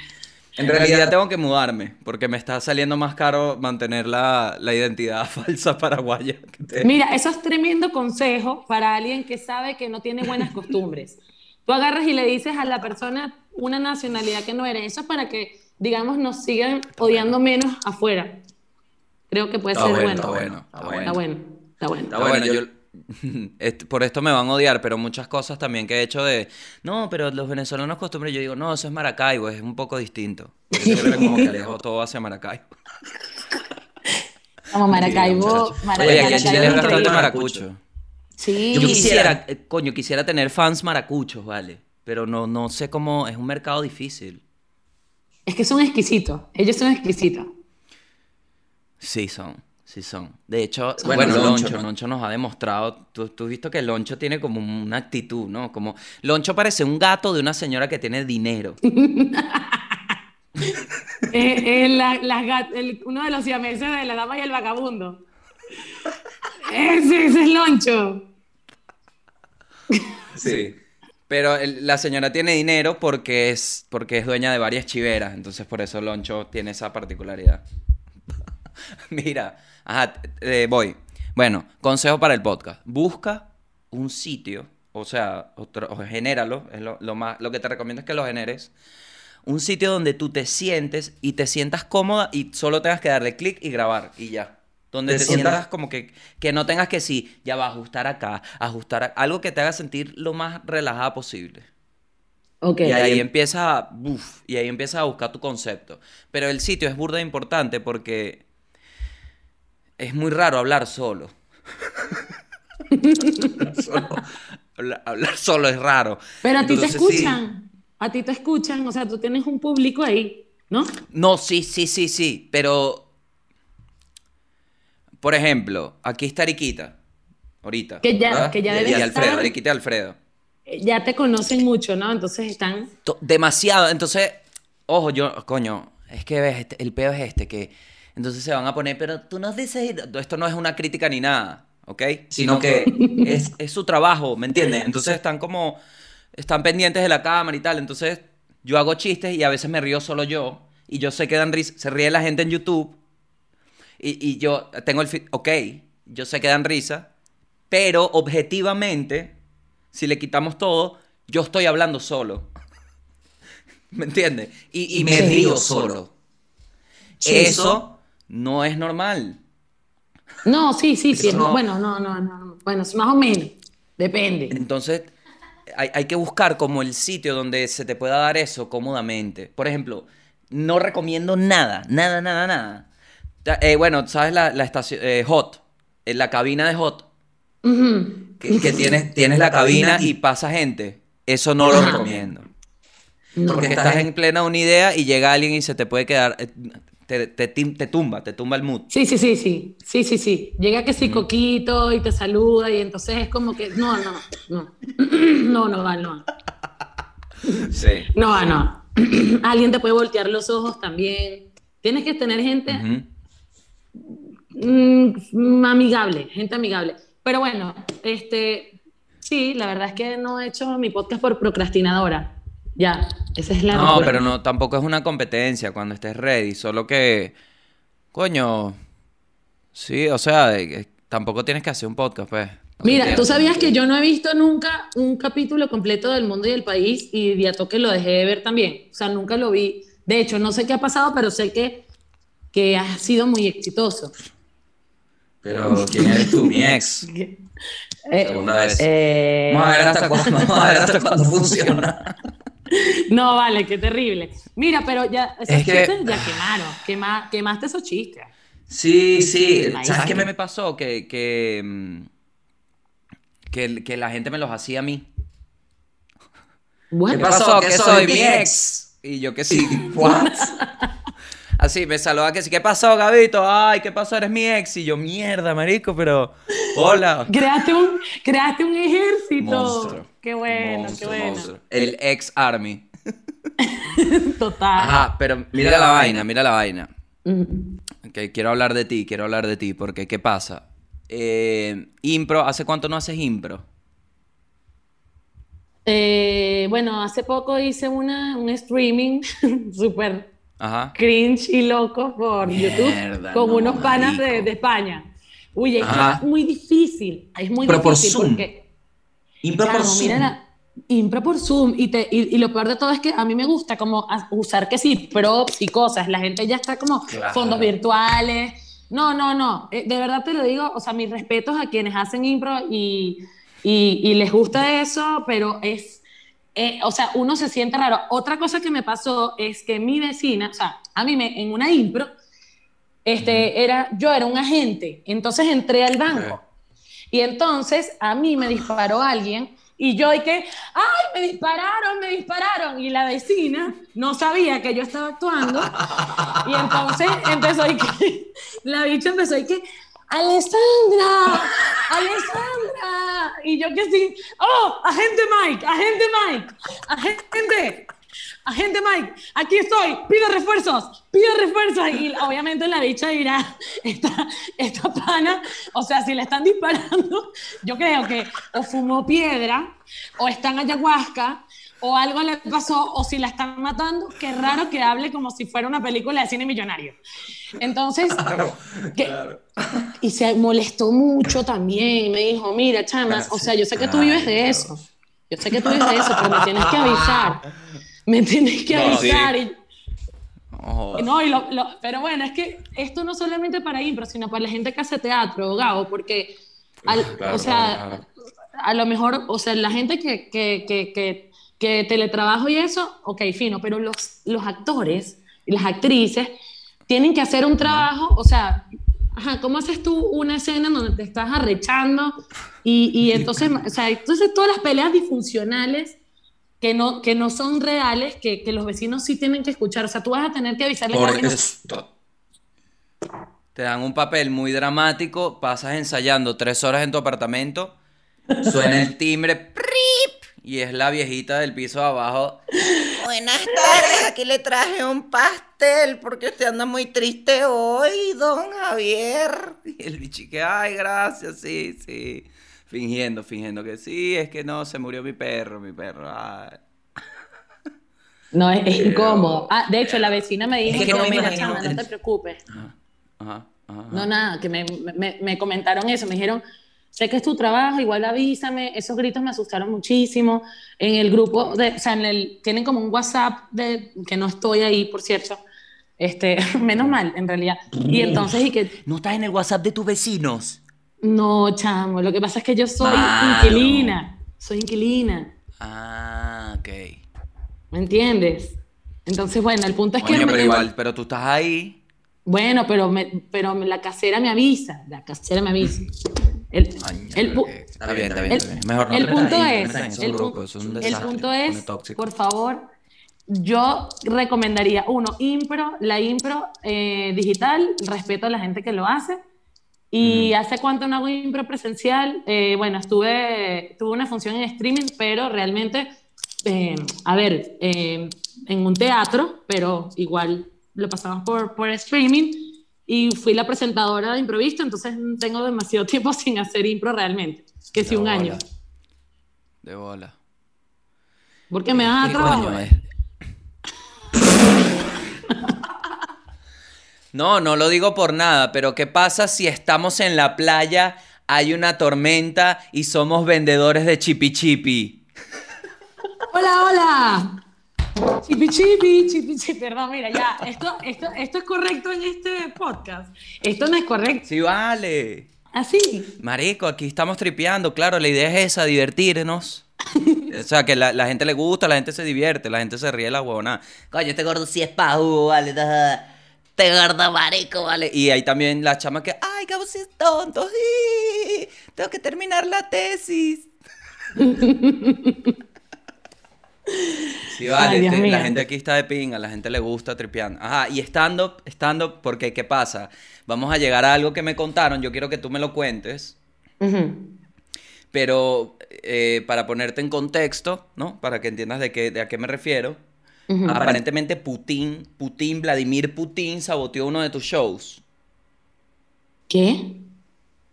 En realidad tengo que mudarme, porque me está saliendo más caro mantener la, la identidad falsa paraguaya. que te- Mira, eso es tremendo consejo para alguien que sabe que no tiene buenas costumbres. Tú agarras y le dices a la persona una nacionalidad que no eres. Eso es para que, digamos, nos sigan odiando menos afuera. Creo que puede Está ser bueno, bueno. está bueno, Está bueno, está bueno. Está bueno, bueno, yo- yo... est- por esto me van a odiar, pero muchas cosas también que he hecho de, no, pero los venezolanos costumbres, yo digo, no, eso es Maracaibo, es un poco distinto. Yo siempre como que alejo todo hacia Maracaibo. Como Maracaibo. muchachos. Mara- Oye, aquí en Maracaibo Chile es bastante maracucho. Sí. Yo quisiera- eh, coño, quisiera tener fans maracuchos, ¿vale? Pero no, no sé cómo, es un mercado difícil. Es que son exquisitos. Ellos son exquisitos. Sí son, sí son. De hecho, Bueno, bueno, Loncho, Loncho, ¿no? Loncho nos ha demostrado, tú, tú has visto que Loncho tiene como una actitud, ¿no? Como, Loncho parece un gato de una señora que tiene dinero. Es, es la- las gat- el- uno de los siameses de la dama y el vagabundo. Ese, ese es Loncho. Sí. Pero el- la señora tiene dinero porque es, porque es dueña de varias chiveras, entonces por eso Loncho tiene esa particularidad. Mira, ajá, eh, voy. Bueno, consejo para el podcast. Busca un sitio, o sea, otro, o genéralo, es lo, lo más, lo que te recomiendo es que lo generes. Un sitio donde tú te sientes y te sientas cómoda y solo tengas que darle clic y grabar y ya. Donde Te te, sientas- sientas como que, que no tengas que sí, ya va a ajustar acá, ajustar a- algo que te haga sentir lo más relajada posible. Ok. Y ahí ahí- empieza, uf, y ahí empiezas a buscar tu concepto. Pero el sitio es burda importante porque es muy raro hablar solo. hablar, solo hablar- hablar solo es raro. Pero a ti te sí. escuchan. A ti te escuchan. O sea, tú tienes un público ahí, ¿no? No, sí, sí, sí, sí, pero... Por ejemplo, aquí está Ariquita, ahorita. Que ya, ¿verdad? que ya debe y Alfredo, estar- Ariquita y Alfredo. Eh, Ya te conocen mucho, ¿no? Entonces están. Demasiado. Entonces, ojo, yo, coño, es que ves, este- el peo es este, que entonces se van a poner, pero tú nos dices, esto no es una crítica ni nada, ¿ok? Sino que es, es su trabajo, ¿me entiendes? Entonces están como, están pendientes de la cámara y tal. Entonces yo hago chistes y a veces me río solo yo. Y yo sé que dan risa, se ríe la gente en YouTube. Y, y yo tengo el, ok, yo sé que dan risa, pero objetivamente, si le quitamos todo, yo estoy hablando solo. ¿Me entiendes? Y, y me río solo. Eso no es normal. No, sí, sí, sí. No- Bueno, no, no, no. Bueno, es más o menos. Depende. Entonces, hay, hay que buscar como el sitio donde se te pueda dar eso cómodamente. Por ejemplo, no recomiendo nada, nada, nada, nada. Eh, bueno, ¿sabes la, la estación eh, Hot? En la cabina de Hot. Que, que tienes, tienes la cabina y pasa gente. Eso no lo Ajá. recomiendo. No. Porque estás en plena una idea y llega alguien y se te puede quedar. Te, te, te tumba, te tumba el mood. Sí, sí, sí, sí. Sí, sí, sí. Llega que sí, Coquito, y te saluda, y entonces es como que. No, no, no. No, no va, no. Sí. No va, no. Alguien te puede voltear los ojos también. Tienes que tener gente mm, amigable, gente amigable. Pero bueno, este. Sí, la verdad es que no he hecho mi podcast por procrastinadora. Ya, esa es la No, respuesta. pero no, tampoco es una competencia cuando estés ready, solo que, coño, sí, o sea, eh, tampoco tienes que hacer un podcast, pues. Mira, tú sabías que yo no he visto nunca un capítulo completo del mundo y el país y Diatoque lo dejé de ver también. O sea, nunca lo vi. De hecho, no sé qué ha pasado, pero sé que, que ha sido muy exitoso. Pero, ¿quién eres tú? Mi ex. Eh, Segunda vez. eh, Vamos a ver hasta cuándo, vamos a ver hasta cuándo funciona. no, vale, qué terrible. Mira, pero ya esos Es que- chistes ya quemaron. Quema- quemaste esos chistes. Sí, sí. ¿Sabes qué me me pasó? Que, que, mm, que, que la gente me los hacía a mí. What? ¿Qué pasó? Que soy mi mi ex. Y yo que sí. What? Así, me saluda que sí. ¿Qué pasó, Gabito? Ay, ¿qué pasó? Eres mi ex. Y yo, mierda, marico, pero... Hola. Creaste un, creaste un ejército. Monstruo. Qué bueno, Monstruo, qué bueno. monstruo. El ex army. Total. Ajá, pero mira la vaina, mira la vaina. Mm. Ok, quiero hablar de ti, quiero hablar de ti, porque ¿qué pasa? Eh, impro, ¿hace cuánto no haces impro? Eh, bueno, hace poco hice una, un streaming súper Ajá. cringe y loco por Mierda, YouTube con no, unos panas de, de España. Uy, es muy difícil, es muy Pero por difícil Zoom. porque, Impro por chamo, Zoom. la- impro por Zoom y, te, y, y lo peor de todo es que a mí me gusta como usar que sí, props y cosas, la gente ya está como Claro. fondos virtuales. No, no, no, eh, de verdad te lo digo, o sea, mis respetos a quienes hacen impro y, y, y les gusta eso, pero es, eh, o sea, uno se siente raro. Otra cosa que me pasó es que mi vecina, o sea, a mí me, en una impro, este, era, yo era un agente, entonces entré al banco. Y entonces a mí me disparó alguien y yo y que, ay, me dispararon, me dispararon. Y la vecina no sabía que yo estaba actuando. Y entonces empezó y que, la bicha empezó y que, Alessandra, Alessandra. Y yo que sí, oh, agente Mike, agente Mike, agente. Agente Mike, aquí estoy, pido refuerzos, pido refuerzos. Y obviamente la bicha dirá, esta, esta pana, o sea, si le están disparando, yo creo que o fumó piedra, o está ayahuasca, o algo le pasó, o si la están matando, qué raro que hable como si fuera una película de cine millonario. Entonces, que- y se molestó mucho también, y me dijo, mira, chama, o sea, yo sé que tú vives de eso, yo sé que tú vives de eso, pero me tienes que avisar, me tienes que No, sí. avisar. Y, No, No, y lo- lo- pero bueno, es que esto no solamente para impro, sino para la gente que hace teatro, Gabo, porque, al- Claro, o sea, claro, claro. a lo mejor, o sea, la gente que, que, que, que, que teletrabajo y eso, ok, fino, pero los, los actores y las actrices tienen que hacer un trabajo, o sea, ajá, ¿cómo haces tú una escena en donde te estás arrechando y, y entonces, o sea, entonces todas las peleas disfuncionales que no, que no son reales, que, que los vecinos sí tienen que escuchar, o sea, tú vas a tener que avisarle a Por alguien, esto. Te dan un papel muy dramático, pasas ensayando tres horas en tu apartamento, suena el timbre, ¡prip! Y es la viejita del piso de abajo. Buenas tardes, aquí le traje un pastel porque usted anda muy triste hoy, don Javier. Y el bichique, ay, gracias, sí, sí. Fingiendo, fingiendo que sí, es que no, se murió mi perro, mi perro. ay. No, es, es incómodo. Ah, de hecho, la vecina me dijo Es que que no me mira, imagino- chama, no te preocupes. Ajá, ajá, ajá. No, nada, que me, me, me comentaron eso, me dijeron, sé que es tu trabajo, igual avísame, esos gritos me asustaron muchísimo. En el grupo, de, o sea, en el, tienen como un WhatsApp de, que no estoy ahí, por cierto, este, menos mal, en realidad. Y entonces, y que, ¿No estás en el WhatsApp de tus vecinos? no, chamo, lo que pasa es que yo soy Malo. inquilina, soy inquilina, Ah, ok. ¿me entiendes? Entonces, bueno, el punto es que... Coño, me- pero igual, pero tú estás ahí. Bueno, pero, me, pero la casera me avisa, la casera me avisa. El, el está bien, está bien, el- está bien. Mejor no el punto ahí, es, el, grupos, es un el desastre, punto es, por favor, yo recomendaría, uno, impro, la impro eh, digital, respeto a la gente que lo hace. Y hace cuánto no hago impro presencial, Eh, bueno, estuve, tuve una función en streaming, pero realmente, eh, a ver, eh, en un teatro, pero igual lo pasamos por, por streaming y fui la presentadora de improviso, entonces tengo demasiado tiempo sin hacer impro realmente, que si un bola. año. De bola. Porque me vas a ¿Qué trabajo. coño es? No, no lo digo por nada, pero ¿qué pasa si estamos en la playa, hay una tormenta y somos vendedores de chipi chipi? Hola, hola. Chipi chipi, chipi chipi. Perdón, mira, ya, esto, esto, esto es correcto en este podcast. Esto no es correcto. Sí, vale. Así. Marico, aquí estamos tripeando, claro, la idea es esa, divertirnos. O sea, que la, la gente le gusta, la gente se divierte, la gente se ríe de la huevona. Coño, este gordo sí es pajú, vale. Este gordo marico, vale. Y hay también la chama que, ay, Gabo sí es tonto, sí, tengo que terminar la tesis. Sí, vale, Ay, la gente aquí está de pinga, la gente le gusta tripeando. Ajá, y estando, estando, porque ¿qué pasa? Vamos a llegar a algo que me contaron, yo quiero que tú me lo cuentes. Pero eh, para ponerte en contexto, ¿no? Para que entiendas de, qué, de a qué me refiero. Aparentemente Putin, Putin, Vladimir Putin saboteó uno de tus shows. ¿Qué?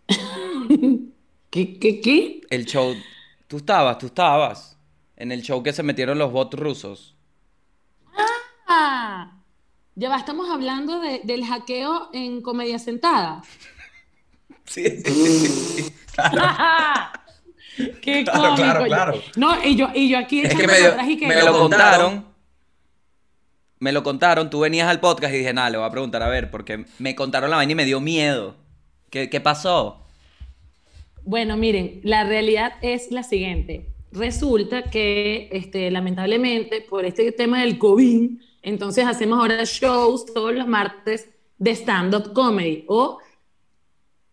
¿Qué, qué, qué? El show, tú estabas, tú estabas. En el show que se metieron los bots rusos. Ah, ya va, estamos hablando de- del hackeo en Comedia Sentada. Sí. Qué Claro, cómico. claro, claro. No, y yo, y yo aquí Es que me, para atrás y que me lo contaron. Me lo contaron, tú venías al podcast y dije, nada, le voy a preguntar a ver, porque me contaron la vaina y me dio miedo. ¿Qué, qué pasó? Bueno, miren, la realidad es la siguiente. Resulta que, este, lamentablemente, por este tema del COVID, entonces hacemos ahora shows todos los martes de stand-up comedy o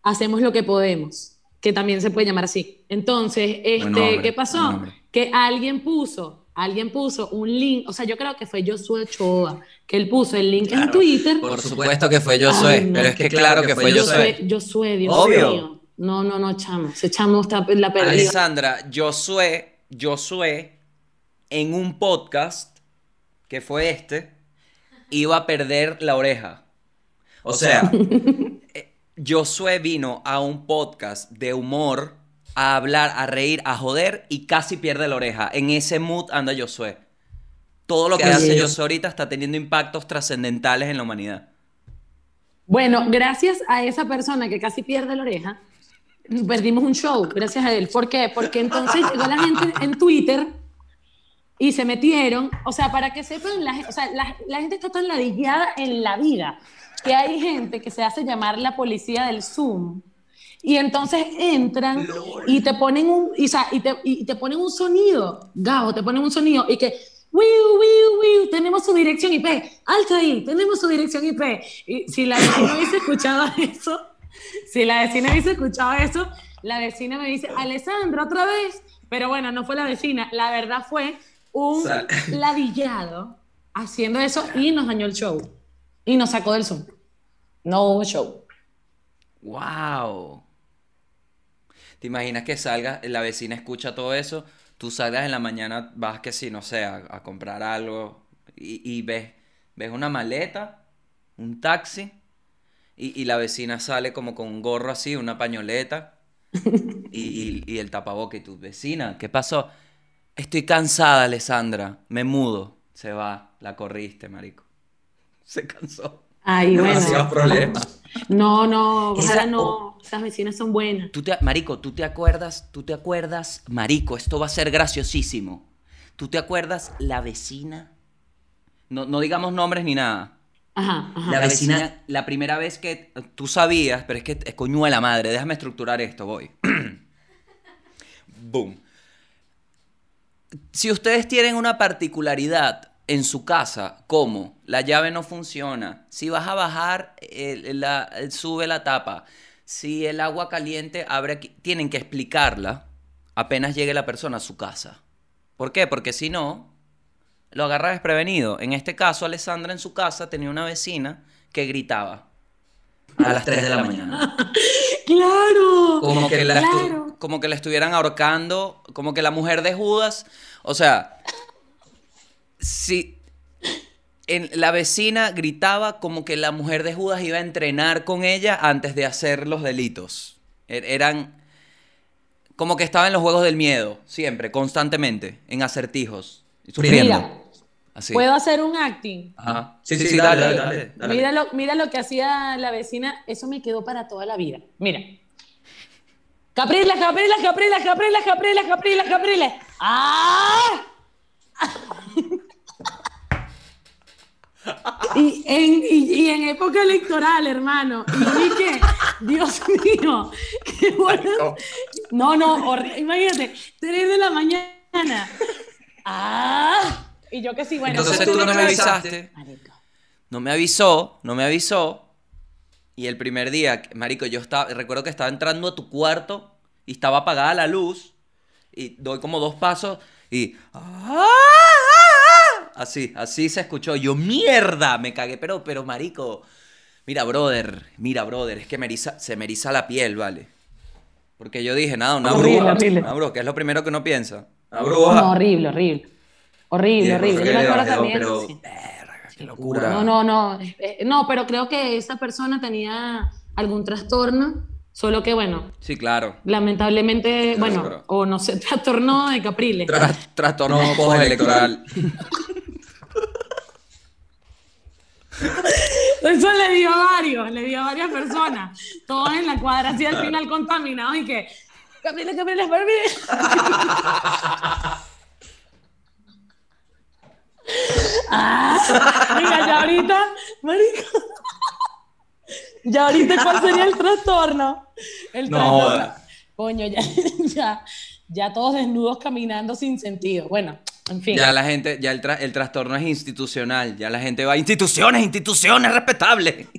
hacemos lo que podemos, que también se puede llamar así. Entonces, este, nombre, ¿qué pasó? Que alguien puso, alguien puso un link, o sea, yo creo que fue Josué Ochoa, que él puso el link en Twitter. Por supuesto que fue Josué, no. pero es que claro que fue Josué, Josué. Josué, Dios Obvio. mío. No, no, no, chamo. Ese chamo está en la perdida. Alessandra, Josué, Josué, en un podcast, que fue este, iba a perder la oreja. O sea, Josué vino a un podcast de humor a hablar, a reír, a joder y casi pierde la oreja. En ese mood anda Josué. Todo lo que hace. Josué ahorita está teniendo impactos trascendentales en la humanidad. Bueno, gracias a esa persona que casi pierde la oreja, perdimos un show, gracias a él. ¿Por qué? Porque entonces llegó la gente en Twitter y se metieron, o sea, para que sepan, la, o sea, la, la gente está tan ladillada en la vida que hay gente que se hace llamar la policía del Zoom y entonces entran y te ponen un, y, o sea, y te, y te ponen un sonido, Gabo, te ponen un sonido y que, wiu, wiu, wiu, tenemos su dirección IP, alto ahí, tenemos su dirección IP. Y si la vecina hubiese escuchado eso, si la vecina hubiese escuchado eso, la vecina me dice, Alessandra, otra vez. Pero bueno, no fue la vecina, la verdad fue un Sal- ladillado haciendo eso y nos dañó el show. Y nos sacó del Zoom. No hubo show. ¡Wow! ¿Te imaginas que salga, la vecina escucha todo eso, tú salgas en la mañana, vas que sí, no sé, a, a comprar algo y, y ves, ves una maleta, un taxi y, y la vecina sale como con un gorro así, una pañoleta y, y- y el tapaboca y tu vecina, ¿qué pasó? Estoy cansada, Alessandra, me mudo. Se va, la corriste, marico. Se cansó. Ay, bueno. Demasiados problemas. No, no, ojalá Esa- no. Esas vecinas son buenas. Tú te, marico, tú te acuerdas, tú te acuerdas, marico, esto va a ser graciosísimo. ¿Tú te acuerdas la vecina? No, no digamos nombres ni nada. Ajá, ajá. La La vecina, la primera vez que tú sabías, pero es que es coño de la madre, déjame estructurar esto, voy. Boom. Si ustedes tienen una particularidad en su casa, como la llave no funciona, si vas a bajar, el- la- sube la tapa, si el agua caliente abre aquí, tienen que explicarla apenas llegue la persona a su casa. ¿Por qué? Porque si no, lo agarra desprevenido. En este caso, Alessandra en su casa tenía una vecina que gritaba A las 3 de la mañana. Claro. como que, la estu- Claro. como que la estuvieran ahorcando, como que la mujer de Judas, o sea, si en, la vecina gritaba como que la mujer de Judas iba a entrenar con ella antes de hacer los delitos. Er- eran como que estaba en los juegos del miedo, siempre, constantemente, en acertijos, y sufriendo. Mira, Así. ¿puedo hacer un acting? Ajá. Sí, sí, dale, dale, dale, dale. Mira lo, mira lo que hacía la vecina, eso me quedó para toda la vida. Mira. Capriles, Capriles, Capriles, Capriles, Capriles, Capriles, Capriles. ¡Ah! Y en, y, y en época electoral, hermano. Y dije, Dios mío, qué bueno. No, no, imagínate, 3 de la mañana. ¡Ah! Y yo que sí, bueno. Entonces eso tú no me avisaste. Marico. No me avisó, no me avisó. Y el primer día, marico, yo estaba, recuerdo que estaba entrando a tu cuarto y estaba apagada la luz y doy como dos pasos y ¡Ah! así, así se escuchó. Yo mierda, me cagué, pero pero marico, mira, brother, mira, brother, es que me eriza- se me eriza la piel, ¿vale? Porque yo dije, nada, una Horrible, bruja, horrible. una bruja, que es lo primero que uno piensa. La bruja. No, horrible, horrible. Horrible, horrible. Yo me acuerdo bajó, también. pero- sí. Qué locura. No, no, no. eh, no, pero creo que esa persona tenía algún trastorno, solo que, bueno, Sí, claro. lamentablemente, bueno, pero- o no sé, trastorno de Capriles. Tra- trastorno No, postelectoral. Eso le dio a varios, le dio a varias personas, todos en la cuadra, así al final contaminados y que, Capriles, Capriles, Capriles. Ah, mira, ya ahorita, marico. Ya ahorita, ¿cuál sería el trastorno? El No trastorno. joda. Coño, ya, ya, ya todos desnudos caminando sin sentido. Bueno, en fin. Ya la gente, ya el, tra- el trastorno es institucional. Ya la gente va a instituciones, instituciones respetables.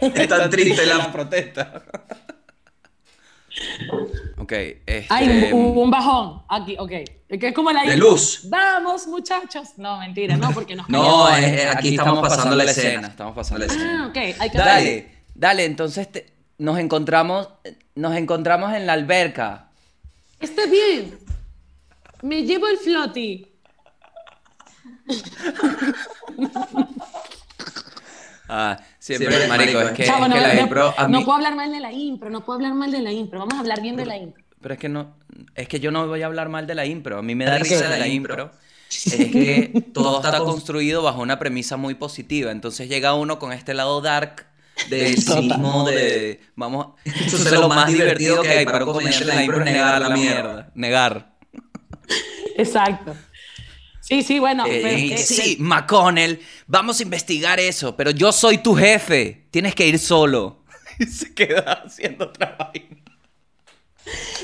Es tan triste la... la protesta. Ok, este. Ay, hubo un bajón aquí, ok. Que es como la De luz. Vamos, muchachos. No, mentira, no, porque nos No, es- es- aquí estamos pasando la escena. Estamos pasando la La escena. Ah, ok. Hay que Dale, dale, entonces te- nos encontramos, nos encontramos en la alberca. Está bien. Me llevo el floti. Ah, siempre, Siempre, marico, es que, Chavo, es no, que la no- impro a no puedo hablar mal de la impro, no puedo hablar mal de la impro. Vamos a hablar bien de la impro. Pero es que no, es que yo no voy a hablar mal de la impro. A mí me da risa de la impro. Es que todo está construido bajo una premisa muy positiva. Entonces llega uno con este lado dark del cinismo de vamos, eso es lo más divertido que hay para un comediante en la impro negar la mierda, negar. Exacto. Sí, sí, bueno. Eh, pero que- sí, McConnell, vamos a investigar eso, pero yo soy tu jefe, tienes que ir solo. Y se queda haciendo otra vaina.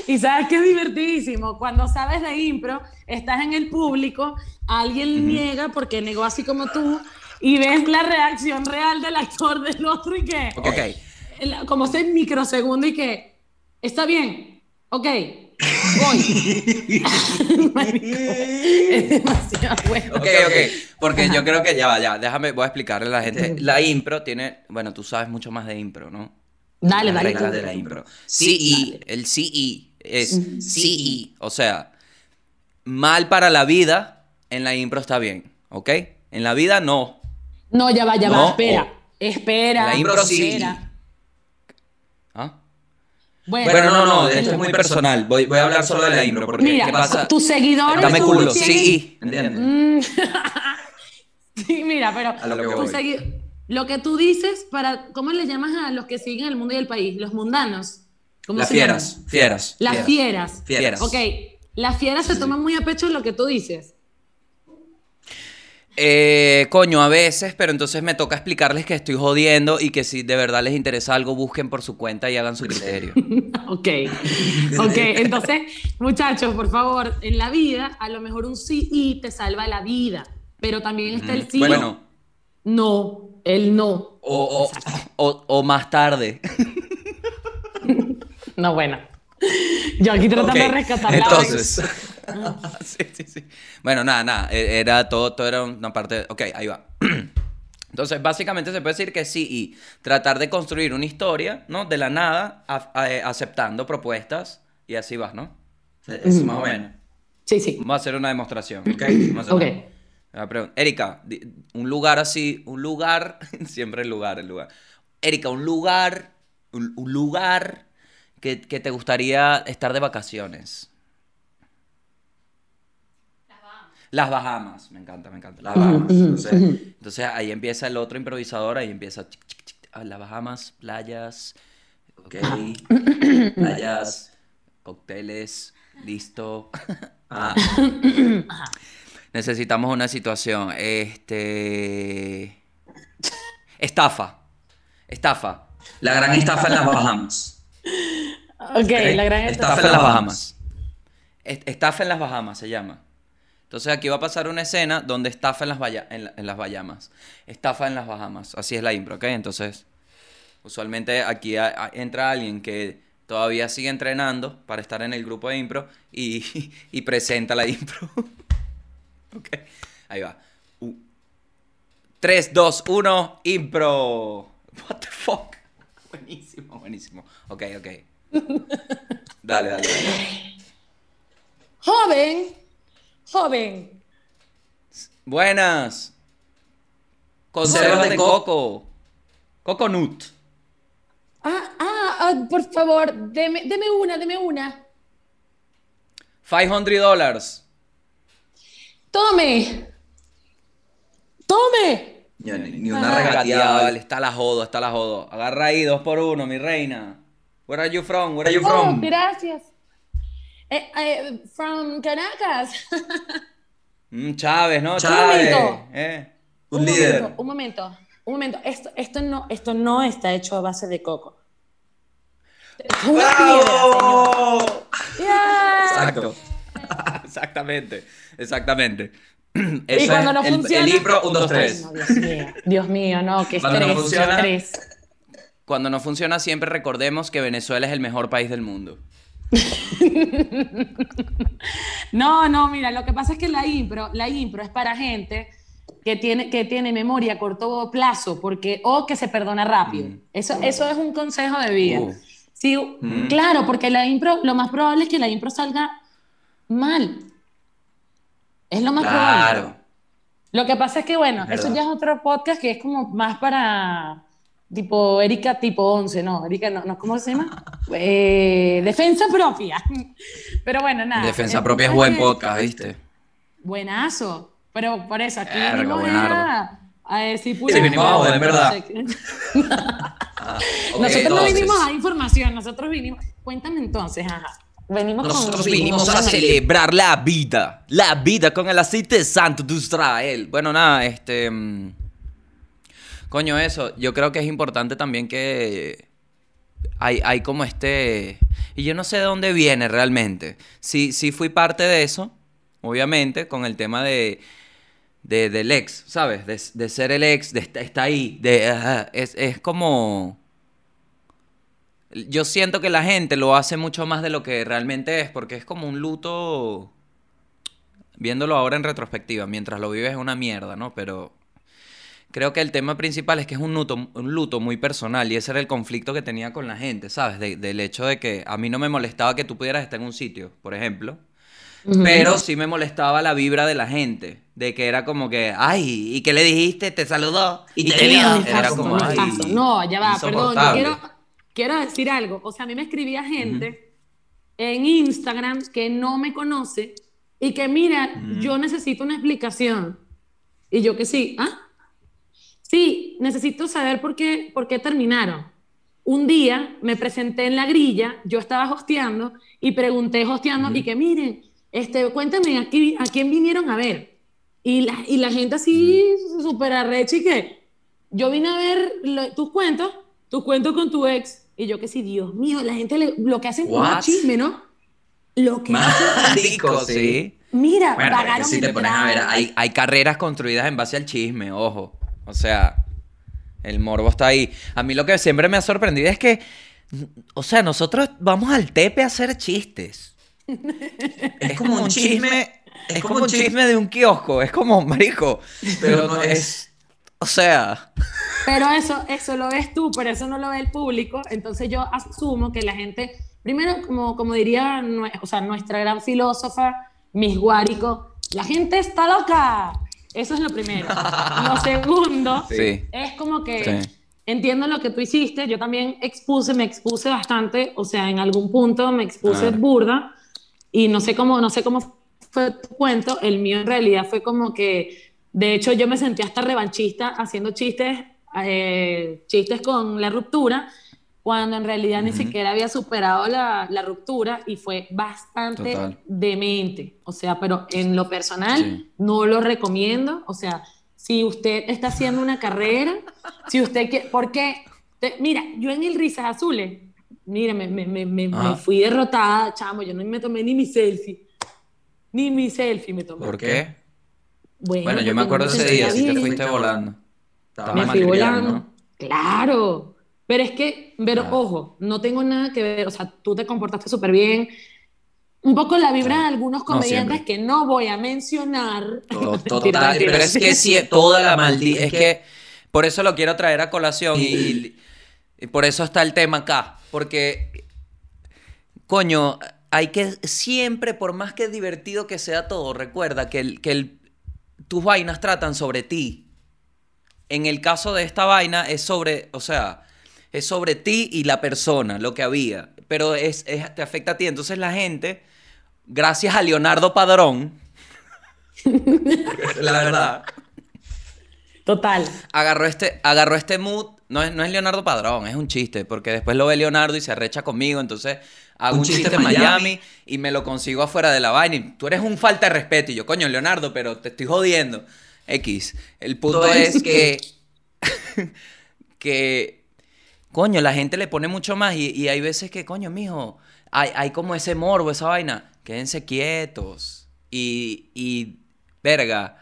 Y sabes que es divertidísimo. Cuando sabes de impro, estás en el público, alguien niega porque negó así como tú, y ves la reacción real del actor del otro y que, Ok, como ese microsegundo y que, está bien, ok, voy. Marico, es demasiado bueno. ok, ok. Porque yo creo que ya va, ya, déjame, voy a explicarle a la gente. La impro tiene, bueno, tú sabes mucho más de impro, ¿no? Dale, Las dale. reglas tú. de la impro. CE, el CE es CE, o sea, mal para la vida, en la impro está bien, ¿ok? En la vida no. No, ya va, ya No, va, espera. o- Espera. La impro sí. espera. Bueno, Bueno, no, no, esto es muy personal. Voy, voy a hablar solo de la impro, porque Mira, ¿qué pasa? tus seguidores. Dame culo, sí. ¿Entiendes? Mm. sí, mira, pero A lo que lo tú dices para, ¿cómo le llamas a los que siguen el mundo y el país? Los mundanos. ¿Cómo Las se llaman? fieras. Fieras. Las Fieras. fieras. Fieras. Ok, las fieras se toman muy a pecho lo que tú dices. Eh, coño, a veces, pero entonces me toca explicarles que estoy jodiendo y que si de verdad les interesa algo, busquen por su cuenta y hagan su criterio. Ok, ok, entonces, muchachos, por favor, en la vida, a lo mejor un sí y te salva la vida, pero también está el sí. Bueno, No, el no. o, o- o- o más tarde. No, bueno. Yo aquí tratando de rescatar la Entonces. sí, sí, sí. Bueno, nada, nada. e- Era todo, todo era una parte. Ok, ahí va. Entonces, básicamente se puede decir que sí y tratar de construir una historia, ¿no? De la nada, a- a- eh, aceptando propuestas y así vas, ¿no? Eso más o menos. Sí, sí. Vamos a hacer una demostración. Ok. Vamos a hacer Ok. una-. Erika, un lugar así, un lugar, siempre el lugar, el lugar. Erika, un lugar, un, un lugar que, que te gustaría estar de vacaciones. Las Bahamas, me encanta, me encanta. Las Bahamas. Entonces, Entonces ahí empieza el otro improvisador, ahí empieza chic, chic, chic, ah, las Bahamas, playas, ok. Playas. cócteles, listo. Ah, Necesitamos una situación. Este. Estafa. Estafa. la gran estafa en las Bahamas. Ok, la gran Estafa Estafa en las Bahamas. Est- Estafa en las Bahamas se llama. Entonces aquí va a pasar una escena donde estafa en las, en, la- en las Bahamas. Estafa en las Bahamas. Así es la impro, ¿ok? Entonces, usualmente aquí entra alguien que todavía sigue entrenando para estar en el grupo de impro y, y presenta la impro. ok, ahí va. 3, 2, 1, impro. What the fuck. Buenísimo, buenísimo. Ok, ok. Dale, dale, dale. Joven, joven. Buenas. Conservas de coco. Coconut. Ah, ah, ah, por favor, deme, deme una, deme una. 500 dólares. Tome. Tome. Ni, ni una Ah. regateada. Regateada, vale, está la jodo, está la jodo. Agarra ahí dos por uno, mi reina. Where are you from? Where are you Oh, from? gracias. Eh, eh, from Caracas. Mm, Chávez, ¿no? Chávez. Eh. Un líder. Momento, un momento, un momento. Esto, esto, no, esto no está hecho a base de coco. Señor. Yeah. Exacto. Exactamente, exactamente. Y Eso cuando es no el- funciona. el un, dos, Ay, tres. no, Dios mío, Dios mío, no, qué Cuando no estrés, qué funciona- estrés. Cuando no funciona, siempre recordemos que Venezuela es el mejor país del mundo. No, no, mira, lo que pasa es que la impro, la impro es para gente que tiene, que tiene memoria a corto plazo, porque, o que se perdona rápido. Mm. Eso, eso es un consejo de vida. Uh. Sí, claro, porque la impro, lo más probable es que la impro salga mal. Es lo más probable. Claro. Lo que pasa es que, bueno, Es eso ya es otro podcast que es como más para tipo Erika tipo 11, no, Erika no, no ¿cómo se llama? Eh, defensa propia. Pero bueno, nada. Defensa propia es buen podcast, ¿viste? Buenazo. Pero por eso, aquí buenardo. a, decir pura Sí, venimos en verdad. nosotros Ok, no entonces, vinimos a dar información, nosotros vinimos. Cuéntame entonces, ajá. venimos Nosotros con vinimos a celebrar la vida. La vida con el aceite santo de Israel. Bueno, nada, este. Coño, eso. Yo creo que es importante también que. Hay, hay como este. Y yo no sé de dónde viene realmente. Sí, sí fui parte de eso, obviamente, con el tema de. de- del ex, ¿sabes? De, de ser el ex, de estar está ahí. De, es, es como. Yo siento que la gente lo hace mucho más de lo que realmente es, porque es como un luto, viéndolo ahora en retrospectiva, mientras lo vives es una mierda, ¿no? Pero creo que el tema principal es que es un luto, un luto muy personal y ese era el conflicto que tenía con la gente, ¿sabes? De- del hecho de que a mí no me molestaba que tú pudieras estar en un sitio, por ejemplo, Ujú. pero sí me molestaba la vibra de la gente, de que era como que, ay, ¿y qué le dijiste? Te saludó y, te vio. No, Era como, ay. No, ya va, perdón. Yo quiero, quiero decir algo. O sea, a mí me escribía gente en Instagram que no me conoce y que, mira, yo necesito una explicación. Y yo que sí, ¿ah? Sí, necesito saber por qué, por qué terminaron. Un día me presenté en la grilla, yo estaba hosteando y pregunté hosteando y que miren, este, cuéntame a, a quién vinieron a ver. Y la, y la gente así súper arrecha y que yo vine a ver lo- tus cuentos, tus cuentos con tu ex. Y yo que sí, Dios mío, la gente le- lo que hacen What? chisme, ¿no? Lo que hacen. Marico, sí. Mira, Bueno, es pagaron si te pones a ver. Hay, hay carreras construidas en base al chisme, ojo. O sea, el morbo está ahí. A mí lo que siempre me ha sorprendido es que, o sea, nosotros vamos al tepe a hacer chistes. Es como un chisme, es como un chisme de un kiosco, es como, marico, pero no es, o sea, Pero eso, eso lo ves tú, pero eso no lo ve el público. Entonces yo asumo que la gente, primero, como, como diría o sea, nuestra gran filósofa, Miss Guárico, la gente está loca. Eso es lo primero. Lo segundo Sí. es como que Sí. entiendo lo que tú hiciste. Yo también expuse, me expuse bastante. O sea, en algún punto me expuse burda. Y no sé cómo, no sé cómo fue tu cuento. El mío en realidad fue como que, de hecho, yo me sentí hasta revanchista haciendo chistes, eh, chistes con la ruptura, cuando en realidad ni siquiera había superado la, la ruptura y fue bastante Total. demente. O sea, pero en lo personal Sí. no lo recomiendo. O sea, si usted está haciendo una carrera, si usted quiere, porque, te- mira, yo en el Risas Azules, mira, me, me, me, me- me fui derrotada, chamo, yo no me tomé ni mi selfie, ni mi selfie me tomé. ¿por qué? Bueno, Bueno, yo me acuerdo no ese día, si te fuiste volando. Estaba Me fui volando. ¿no? Claro. Pero es que, pero Claro. ojo, no tengo nada que ver. O sea, tú te comportaste súper bien. Un poco la vibra de algunos comediantes que no voy a mencionar. Total, pero es que sí, toda la maldita. Es que por eso lo quiero traer a colación y, y- y por eso está el tema acá. Porque, coño, hay que siempre, por más que divertido que sea todo, recuerda que, el, que el- tus vainas tratan sobre ti. En el caso de esta vaina es sobre, o sea, es sobre ti y la persona, lo que había. Pero es, es- te afecta a ti. Entonces la gente, gracias a Leonardo Padrón, la verdad, Total. agarró este, agarró este mood. No es, no es Leonardo Padrón, es un chiste, porque después lo ve Leonardo y se arrecha conmigo, entonces hago un, chiste, en Miami, y me lo consigo afuera de la vaina. Y tú eres un falta de respeto. Y yo, coño, Leonardo, pero te estoy jodiendo. X. El punto es es que. que. Coño, la gente le pone mucho más. Y, hay veces que, coño, mijo, hay, hay como ese morbo, esa vaina. Quédense quietos. Y. y verga.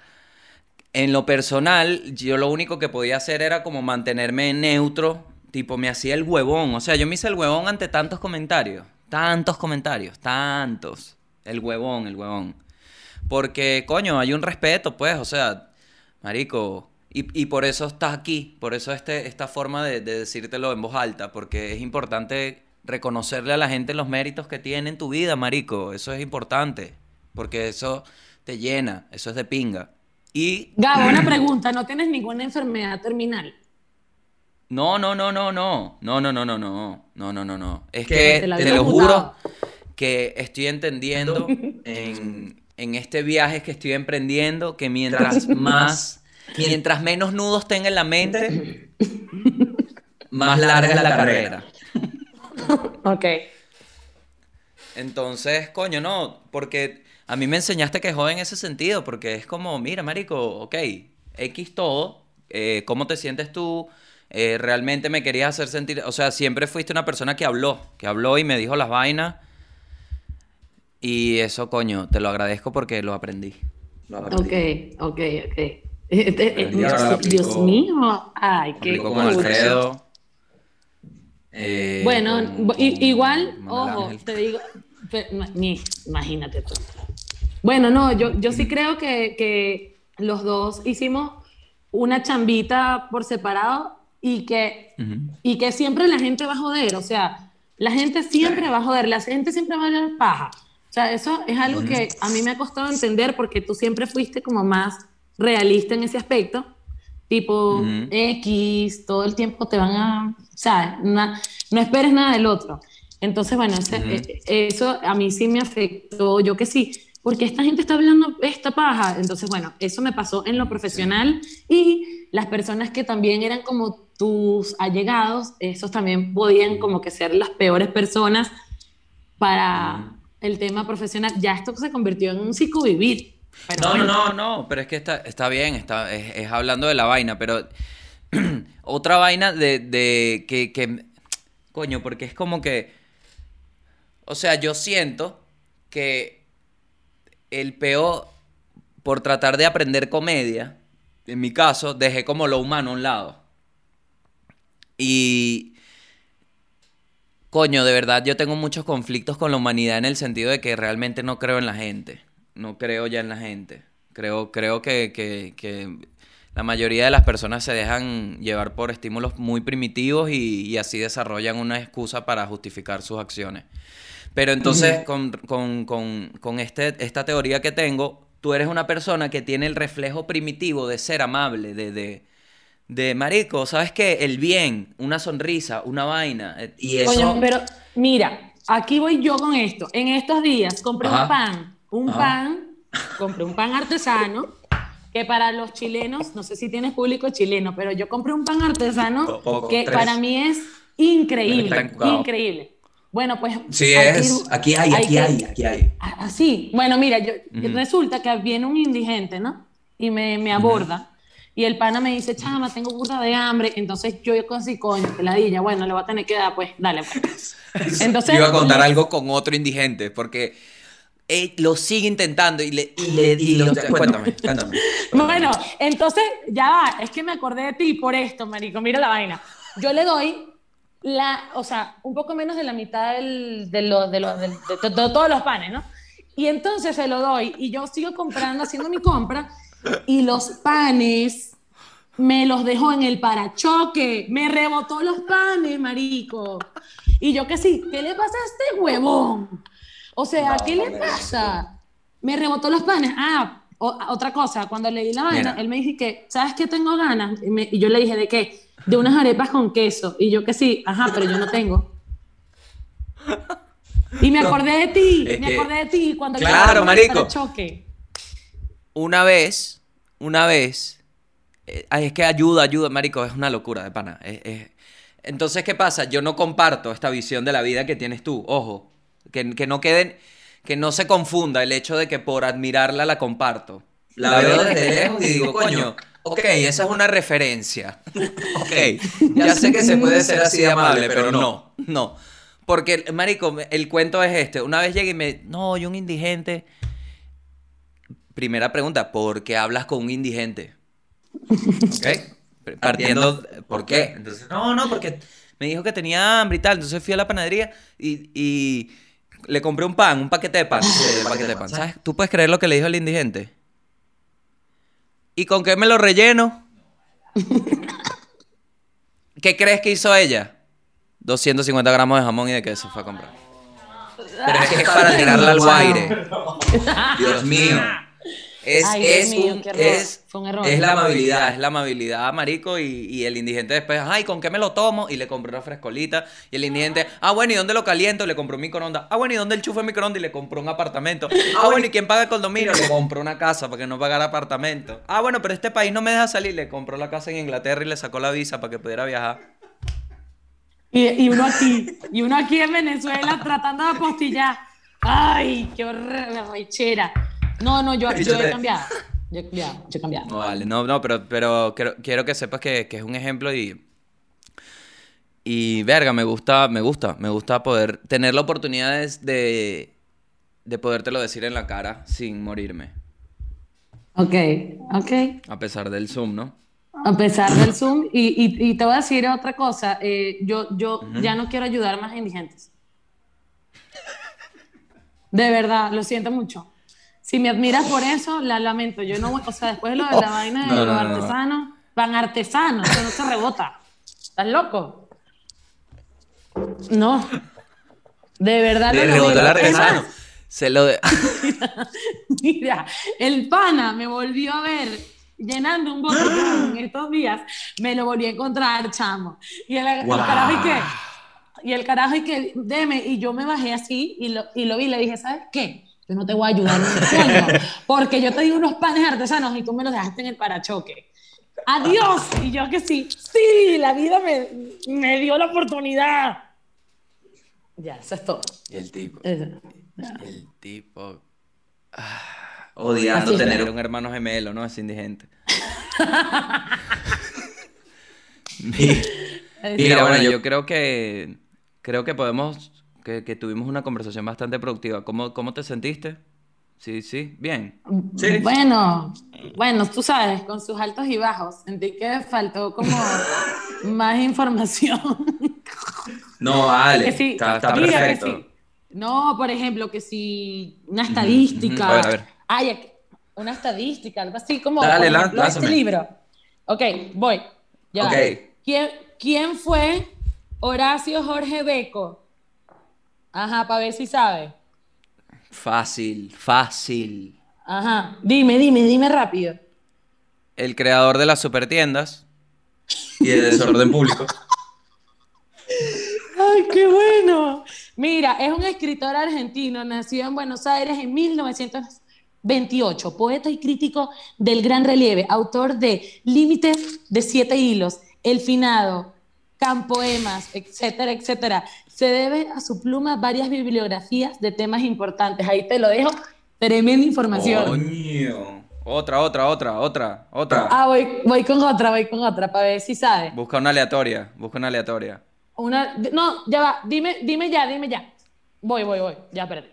En lo personal, yo lo único que podía hacer era como mantenerme neutro, tipo me hacía el huevón, o sea, yo me hice el huevón ante tantos comentarios, tantos comentarios, tantos, el huevón, el huevón. Porque, coño, hay un respeto, pues, o sea, marico, y, y por eso estás aquí, por eso este, esta forma de, de decírtelo en voz alta, porque es importante reconocerle a la gente los méritos que tiene en tu vida, marico, eso es importante, porque eso te llena, eso es de pinga. Y Gabo, una pregunta. ¿No tienes ninguna enfermedad terminal? no, no, no, no, no, no, no, no, no, no, no, no, no, no. Es que Te te lo juro que estoy entendiendo en, en este viaje que estoy emprendiendo que mientras más, mientras menos nudos tenga en la mente, más larga es la carrera. Ok. Entonces, coño, no, porque a mí me enseñaste que jode en ese sentido, porque es como, mira, marico, ok, X todo, eh, ¿cómo te sientes tú? Eh, realmente me querías hacer sentir, o sea, siempre fuiste una persona que habló, que habló y me dijo las vainas. Y eso, coño, te lo agradezco porque lo aprendí. Lo aprendí. Ok, ok, ok. Eh, ahora lo Dios mío, ay, qué con. Alfredo. eh, Bueno, con- i- con igual, ojo, te digo, imagínate tú. Bueno, no, yo, yo sí creo que, que los dos hicimos una chambita por separado y que, y que siempre la gente va a joder, o sea, la gente siempre va a joder, la gente siempre va a hablar paja. O sea, eso es algo que a mí me ha costado entender porque tú siempre fuiste como más realista en ese aspecto. Tipo Ujú. X, todo el tiempo te van a, ¿sabes? No esperes nada del otro. Entonces, bueno, ese- Ujú. eh, eso a mí sí me afectó, yo que sí, porque esta gente está hablando esta paja. Entonces, bueno, eso me pasó en lo profesional y las personas que también eran como tus allegados, esos también podían como que ser las peores personas para el tema profesional. Ya esto se convirtió en un psicovivir. No, no, no, no, pero es que está, está bien, está, es, es hablando de la vaina, pero otra vaina de, de que, que, coño, porque es como que, o sea, yo siento que el peor, por tratar de aprender comedia, en mi caso, dejé como lo humano a un lado. Y, coño, de verdad yo tengo muchos conflictos con la humanidad en el sentido de que realmente no creo en la gente. No creo ya en la gente. Creo, creo que, que- que la mayoría de las personas se dejan llevar por estímulos muy primitivos y, y así desarrollan una excusa para justificar sus acciones. Pero entonces, con, con- con- con este, esta teoría que tengo, tú eres una persona que tiene el reflejo primitivo de ser amable, de, de, de marico, ¿sabes qué? El bien, una sonrisa, una vaina. eh, Y eso... Coño, pero mira, aquí voy yo con esto. En estos días compré Ajá. un pan, un pan, compré un pan artesano, que para los chilenos, no sé si tienes público chileno, pero yo compré un pan artesano Poco, que tres. para mí es increíble, increíble. Bueno, pues... Sí, aquí- es. Aquí hay, aquí hay, aquí hay. Ah, Así. Bueno, mira, yo, resulta que viene un indigente, ¿no? Y me, me aborda. Y el pana me dice, chama, tengo burda de hambre. Entonces yo, yo así, coño, peladilla, bueno, le voy a tener que dar, pues, dale, pues. Entonces, Yo iba a contar algo con otro indigente, porque él lo sigue intentando y le... Y le y lo- cuéntame. cuéntame. Bueno, entonces, ya va, es que me acordé de ti por esto, marico, mira la vaina. Yo le doy la, o sea, un poco menos de la mitad del- de, lo- de, lo- del- de de todos los panes, ¿no? Y entonces se lo doy y yo sigo comprando, haciendo mi compra y los panes me los dejó en el parachoque, me rebotó los panes, marico. Y yo que sí, ¿qué le pasa a este huevón? O sea, No, ¿qué le pasa? Me rebotó los panes. Ah, o- otra cosa, cuando le di la vaina, Mira. él me dice que, ¿sabes qué tengo ganas? Y, me- y yo le dije, ¿de qué? De unas arepas con queso. Y yo que sí, ajá, pero yo no tengo. Y me acordé de ti, me acordé de ti cuando Claro, marico. parachoque. Una vez, una vez, eh, ay, es que ayuda, ayuda, marico, es una locura de pana. es- es- Entonces, ¿qué pasa? Yo no comparto esta visión de la vida que tienes tú, ojo, que, que no queden, que no se confunda el hecho de que por admirarla la comparto. La veo desde lejos y digo, coño, ok, esa es una referencia. ok, ya sé que se puede ser así de amable, pero no, no. Porque, marico, el cuento es este. Una vez llegué y me, no, yo un indigente. Primera pregunta, ¿por qué hablas con un indigente? ¿Ok? Partiendo, ¿por qué? Entonces, no, no, porque me dijo que tenía hambre y tal. Entonces fui a la panadería y, y le compré un pan, un paquete de pan. Sí, un paquete de pan. ¿Sabes? ¿Tú puedes creer lo que le dijo el indigente? ¿Y con qué me lo relleno? ¿Qué crees que hizo ella? 250 gramos de jamón y de queso fue a comprar. Pero es que es para tirarla al aire. Dios mío. Es, Ay, es, mío, un- es, Fue un error. es la amabilidad, es la amabilidad, marico, y, y el indigente después, ay, ¿con qué me lo tomo? Y le compré una frescolita, y el indigente, ah, bueno, ¿y dónde lo caliento? Le compró un microondas, ah, bueno, ¿y dónde el chufa el microondas? Y le compró un apartamento, ah, bueno, ¿y quién paga el condominio? Le compró una casa para que no pagara apartamento, ah, bueno, pero este país no me deja salir, le compró la casa en Inglaterra y le sacó la visa para que pudiera viajar. Y, y uno aquí, y uno aquí en Venezuela tratando de apostillar. Ay, qué rechera. No, no, yo, yo he cambiado. Yo he cambiado, yo he cambiado. No, vale, no, no, pero, pero quiero, quiero que sepas que, que es un ejemplo y. Y verga, me gusta, me gusta, me gusta poder tener la oportunidad de, de, podértelo decir en la cara sin morirme. Ok, ok. A pesar del Zoom, ¿no? A pesar del Zoom. Y, y, y te voy a decir otra cosa. eh, yo yo ya no quiero ayudar más indigentes. De verdad, lo siento mucho. Si me admiras por eso, la lamento. Yo no voy, o sea, después de lo de la vaina de No, no, los no, no. artesanos, van artesanos, eso no se rebota. ¿Estás loco? No. De verdad Le lo rebotó el artesano. Se lo de... Mira, el pana me volvió a ver llenando un botellón en estos días, me lo volví a encontrar, chamo. Y el, carajo y que, y el carajo y que, deme, y yo me bajé así y lo, y lo vi y le dije, ¿sabes qué? Yo no te voy a ayudar un coño, porque yo te di unos panes artesanos y tú me los dejaste en el parachoque. Adiós. Y yo que sí, sí, la vida me, me dio la oportunidad. Ya, eso es todo. Y el tipo... Eso. El tipo... Odiando Así es. tener un hermano gemelo, ¿no? Es indigente. Mira, Mira, bueno, bueno, yo, yo- creo que creo que podemos que, que tuvimos una conversación bastante productiva. ¿Cómo, cómo te sentiste? Sí, sí, bien. Sí. Bueno, bueno, tú sabes, con sus altos y bajos. Sentí que faltó como más información. No, vale. Que sí, está, está mira que perfecto. sí. No, por ejemplo, que si una estadística. ujú. A ver, a ver. Ay, aquí- una estadística, algo así como Dale, por ejemplo, este libro. Ok, voy. Ya. ¿Quién, ¿Quién fue Horacio Jorge Beco? Ajá, para ver si sabe. Fácil, fácil. Ajá. Dime, dime, dime rápido. El creador de las supertiendas. Y el desorden público. ¡Ay, qué bueno! Mira, es un escritor argentino, nacido en Buenos Aires en 1928, poeta y crítico del gran relieve, autor de Límites de Siete Hilos, El Finado, Campoemas, etcétera, etcétera. Se debe a su pluma varias bibliografías de temas importantes. Ahí te lo dejo. Tremenda información. Coño. Otra, otra, otra, otra, otra. Ah, voy, voy con otra, voy con otra, para ver si sabes. Busca una aleatoria, busca una aleatoria. Una, no, ya va, dime, dime ya, dime ya. Voy, voy, voy, ya perdí.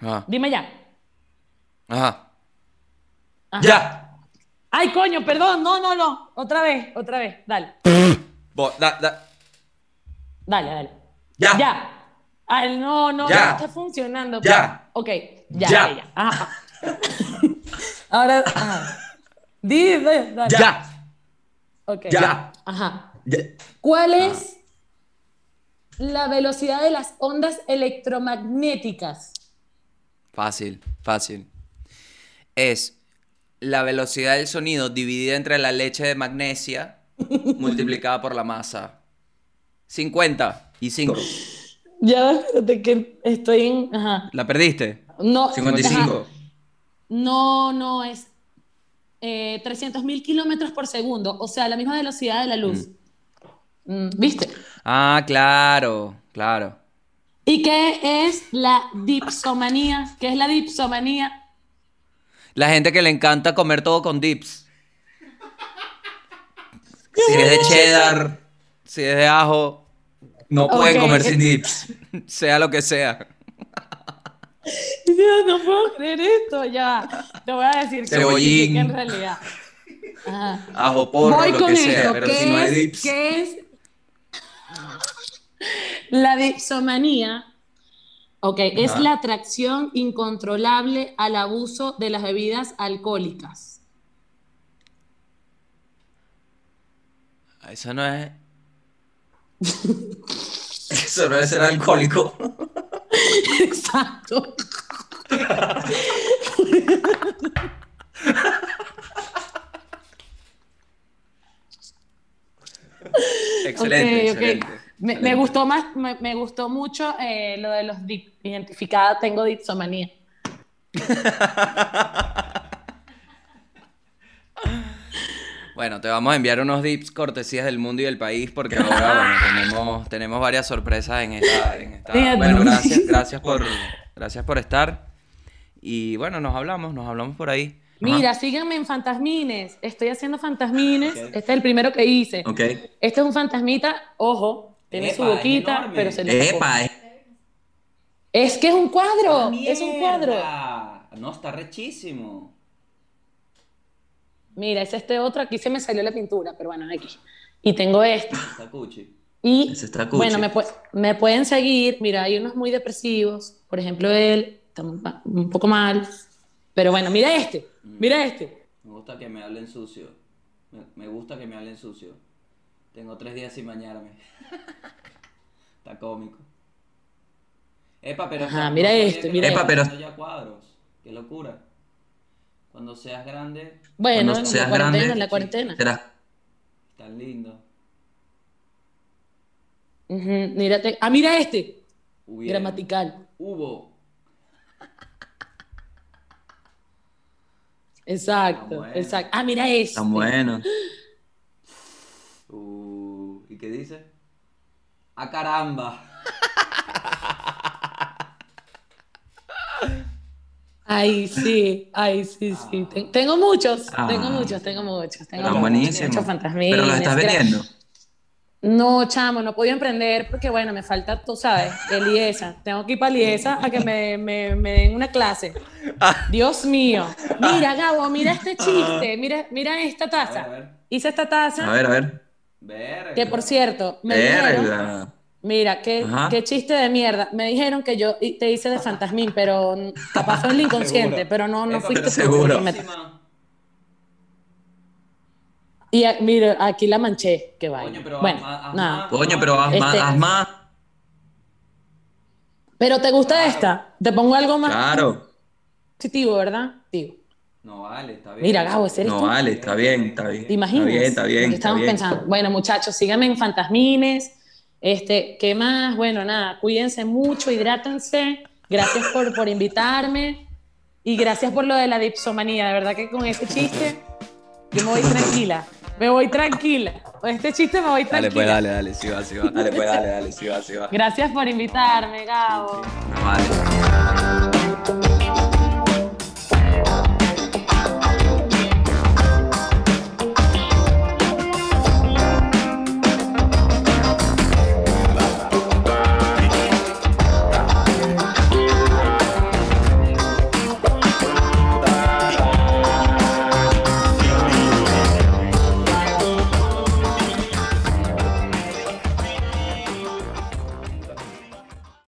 Ajá. Dime ya. Ajá. Ajá. Ya. Ay, coño, perdón, no, no, no. Otra vez, otra vez. Dale, Bo- da- da- dale, dale. Ya. Ya. Ay, no, no, Ya. no está funcionando. Ya. Ok, ya, Ya. ya, ya. Ajá. Ahora, ajá. Dime, dale. Ya. Ok. Ya. Ajá. Ya. ¿Cuál es la velocidad de las ondas electromagnéticas? Fácil, fácil. Es la velocidad del sonido dividida entre la leche de magnesia multiplicada por la masa. 50 y 5. Ya, espérate que estoy en. Ajá. ¿La perdiste? No, ajá. 55. No, no, es eh, 300.000 kilómetros por segundo, o sea, la misma velocidad de la luz. Mm, ¿Viste? Ah, claro, claro. ¿Y qué es la dipsomanía? ¿Qué es la dipsomanía? La gente que le encanta comer todo con dips. Si es de cheddar, si es de ajo, No pueden Ok. comer sin dips. sea lo que sea. Dios, no puedo creer esto, ya. Te voy a decir que Cebollín. que en realidad. Ajá. Ajo porro, Voy lo con que esto. sea. Pero ¿Qué, si no hay es, dips. qué es la dipsomanía? Ok, es Ajá. la atracción incontrolable al abuso de las bebidas alcohólicas. Eso no es. Eso no es ser alcohólico. Exacto. Excelente. Me, me gustó más, me, me gustó mucho eh, lo de los. Identificada tengo dipsomanía. Bueno, te vamos a enviar unos dips cortesías del mundo y del país porque ahora bueno, tenemos, tenemos varias sorpresas en esta. en esta- Fíjate. Bueno, gracias, gracias por, Gracias por estar. Y bueno, nos hablamos, nos hablamos por ahí. Mira, síganme en Fantasmines. Estoy haciendo Fantasmines. Este es el primero que hice. Ok. Este es un fantasmita, ojo, tiene su Epa, es boquita, pero se le Epa, eh. Es que es un cuadro, ¡Ah, es un cuadro. No, está rechísimo. Mira, es este otro, aquí se me salió la pintura, pero bueno, aquí. Y tengo este. Está cuchi. Y Ese está cuchi. bueno, me, pu- me pueden seguir. Mira, hay unos muy depresivos. Por ejemplo, él está un, poco mal. Pero bueno, mira este. Mira este. Me gusta que me hablen sucio. Me, me gusta que me hablen sucio. Tengo tres días sin bañarme. Está cómico. Epa, pero... Ajá, mira este, mira estabas este. haciendo ya cuadros. Qué locura. Cuando seas grande, Bueno, Cuando en la seas cuarentena, grande, en la cuarentena. serás- tan lindo. Ujú, mírate. Ah, mira este. Hubiera. Gramatical. Hubo. Exacto, bueno. exacto. Ah, mira este. Están buenos. Uh, ¿Y qué dice? ¡A caramba! Ay, sí, ay, sí, sí. Ten- tengo muchos, Ah. tengo muchos, tengo muchos. Tengo muchos, buenísimos. muchos fantasmines. Pero los estás vendiendo. No, chamo, no podía emprender porque, bueno, me falta, tú sabes, Eliesa. Tengo que ir para Eliesa a que me, me, me den una clase. Dios mío. Mira, Gabo, mira este chiste. Mira, mira esta taza. a ver. Hice esta taza A ver, a ver. Verga. que, por cierto, me dijeron... Mira, qué, qué chiste de mierda. Me dijeron que yo te hice de fantasmín, pero capaz fue en el inconsciente, pero no, no fuiste seguro. Y a- mira, aquí la manché. Qué vaina. Coño, pero bueno, haz- haz nada. más. Coño, pero haz más, Este- haz más. Pero ¿te gusta esta? Te pongo algo más Claro. positivo, ¿verdad? Digo, No vale, está bien. mira, Gabo, ese eres No tú. vale, está bien, está bien. ¿Te imaginas? Está bien, está bien. Que está estamos bien. pensando. Bueno, muchachos, síganme en Fantasmines. Este, ¿qué más? Bueno, nada, cuídense mucho, hidrátense. Gracias por, por invitarme. Y gracias por lo de la dipsomanía. De verdad que con ese chiste yo me voy tranquila. Me voy tranquila. Con este chiste me voy tranquila. Dale, pues dale, dale, sí va, sí va. Dale, pues dale, dale, sí va, sí va. Gracias por invitarme, Gabo. Vale.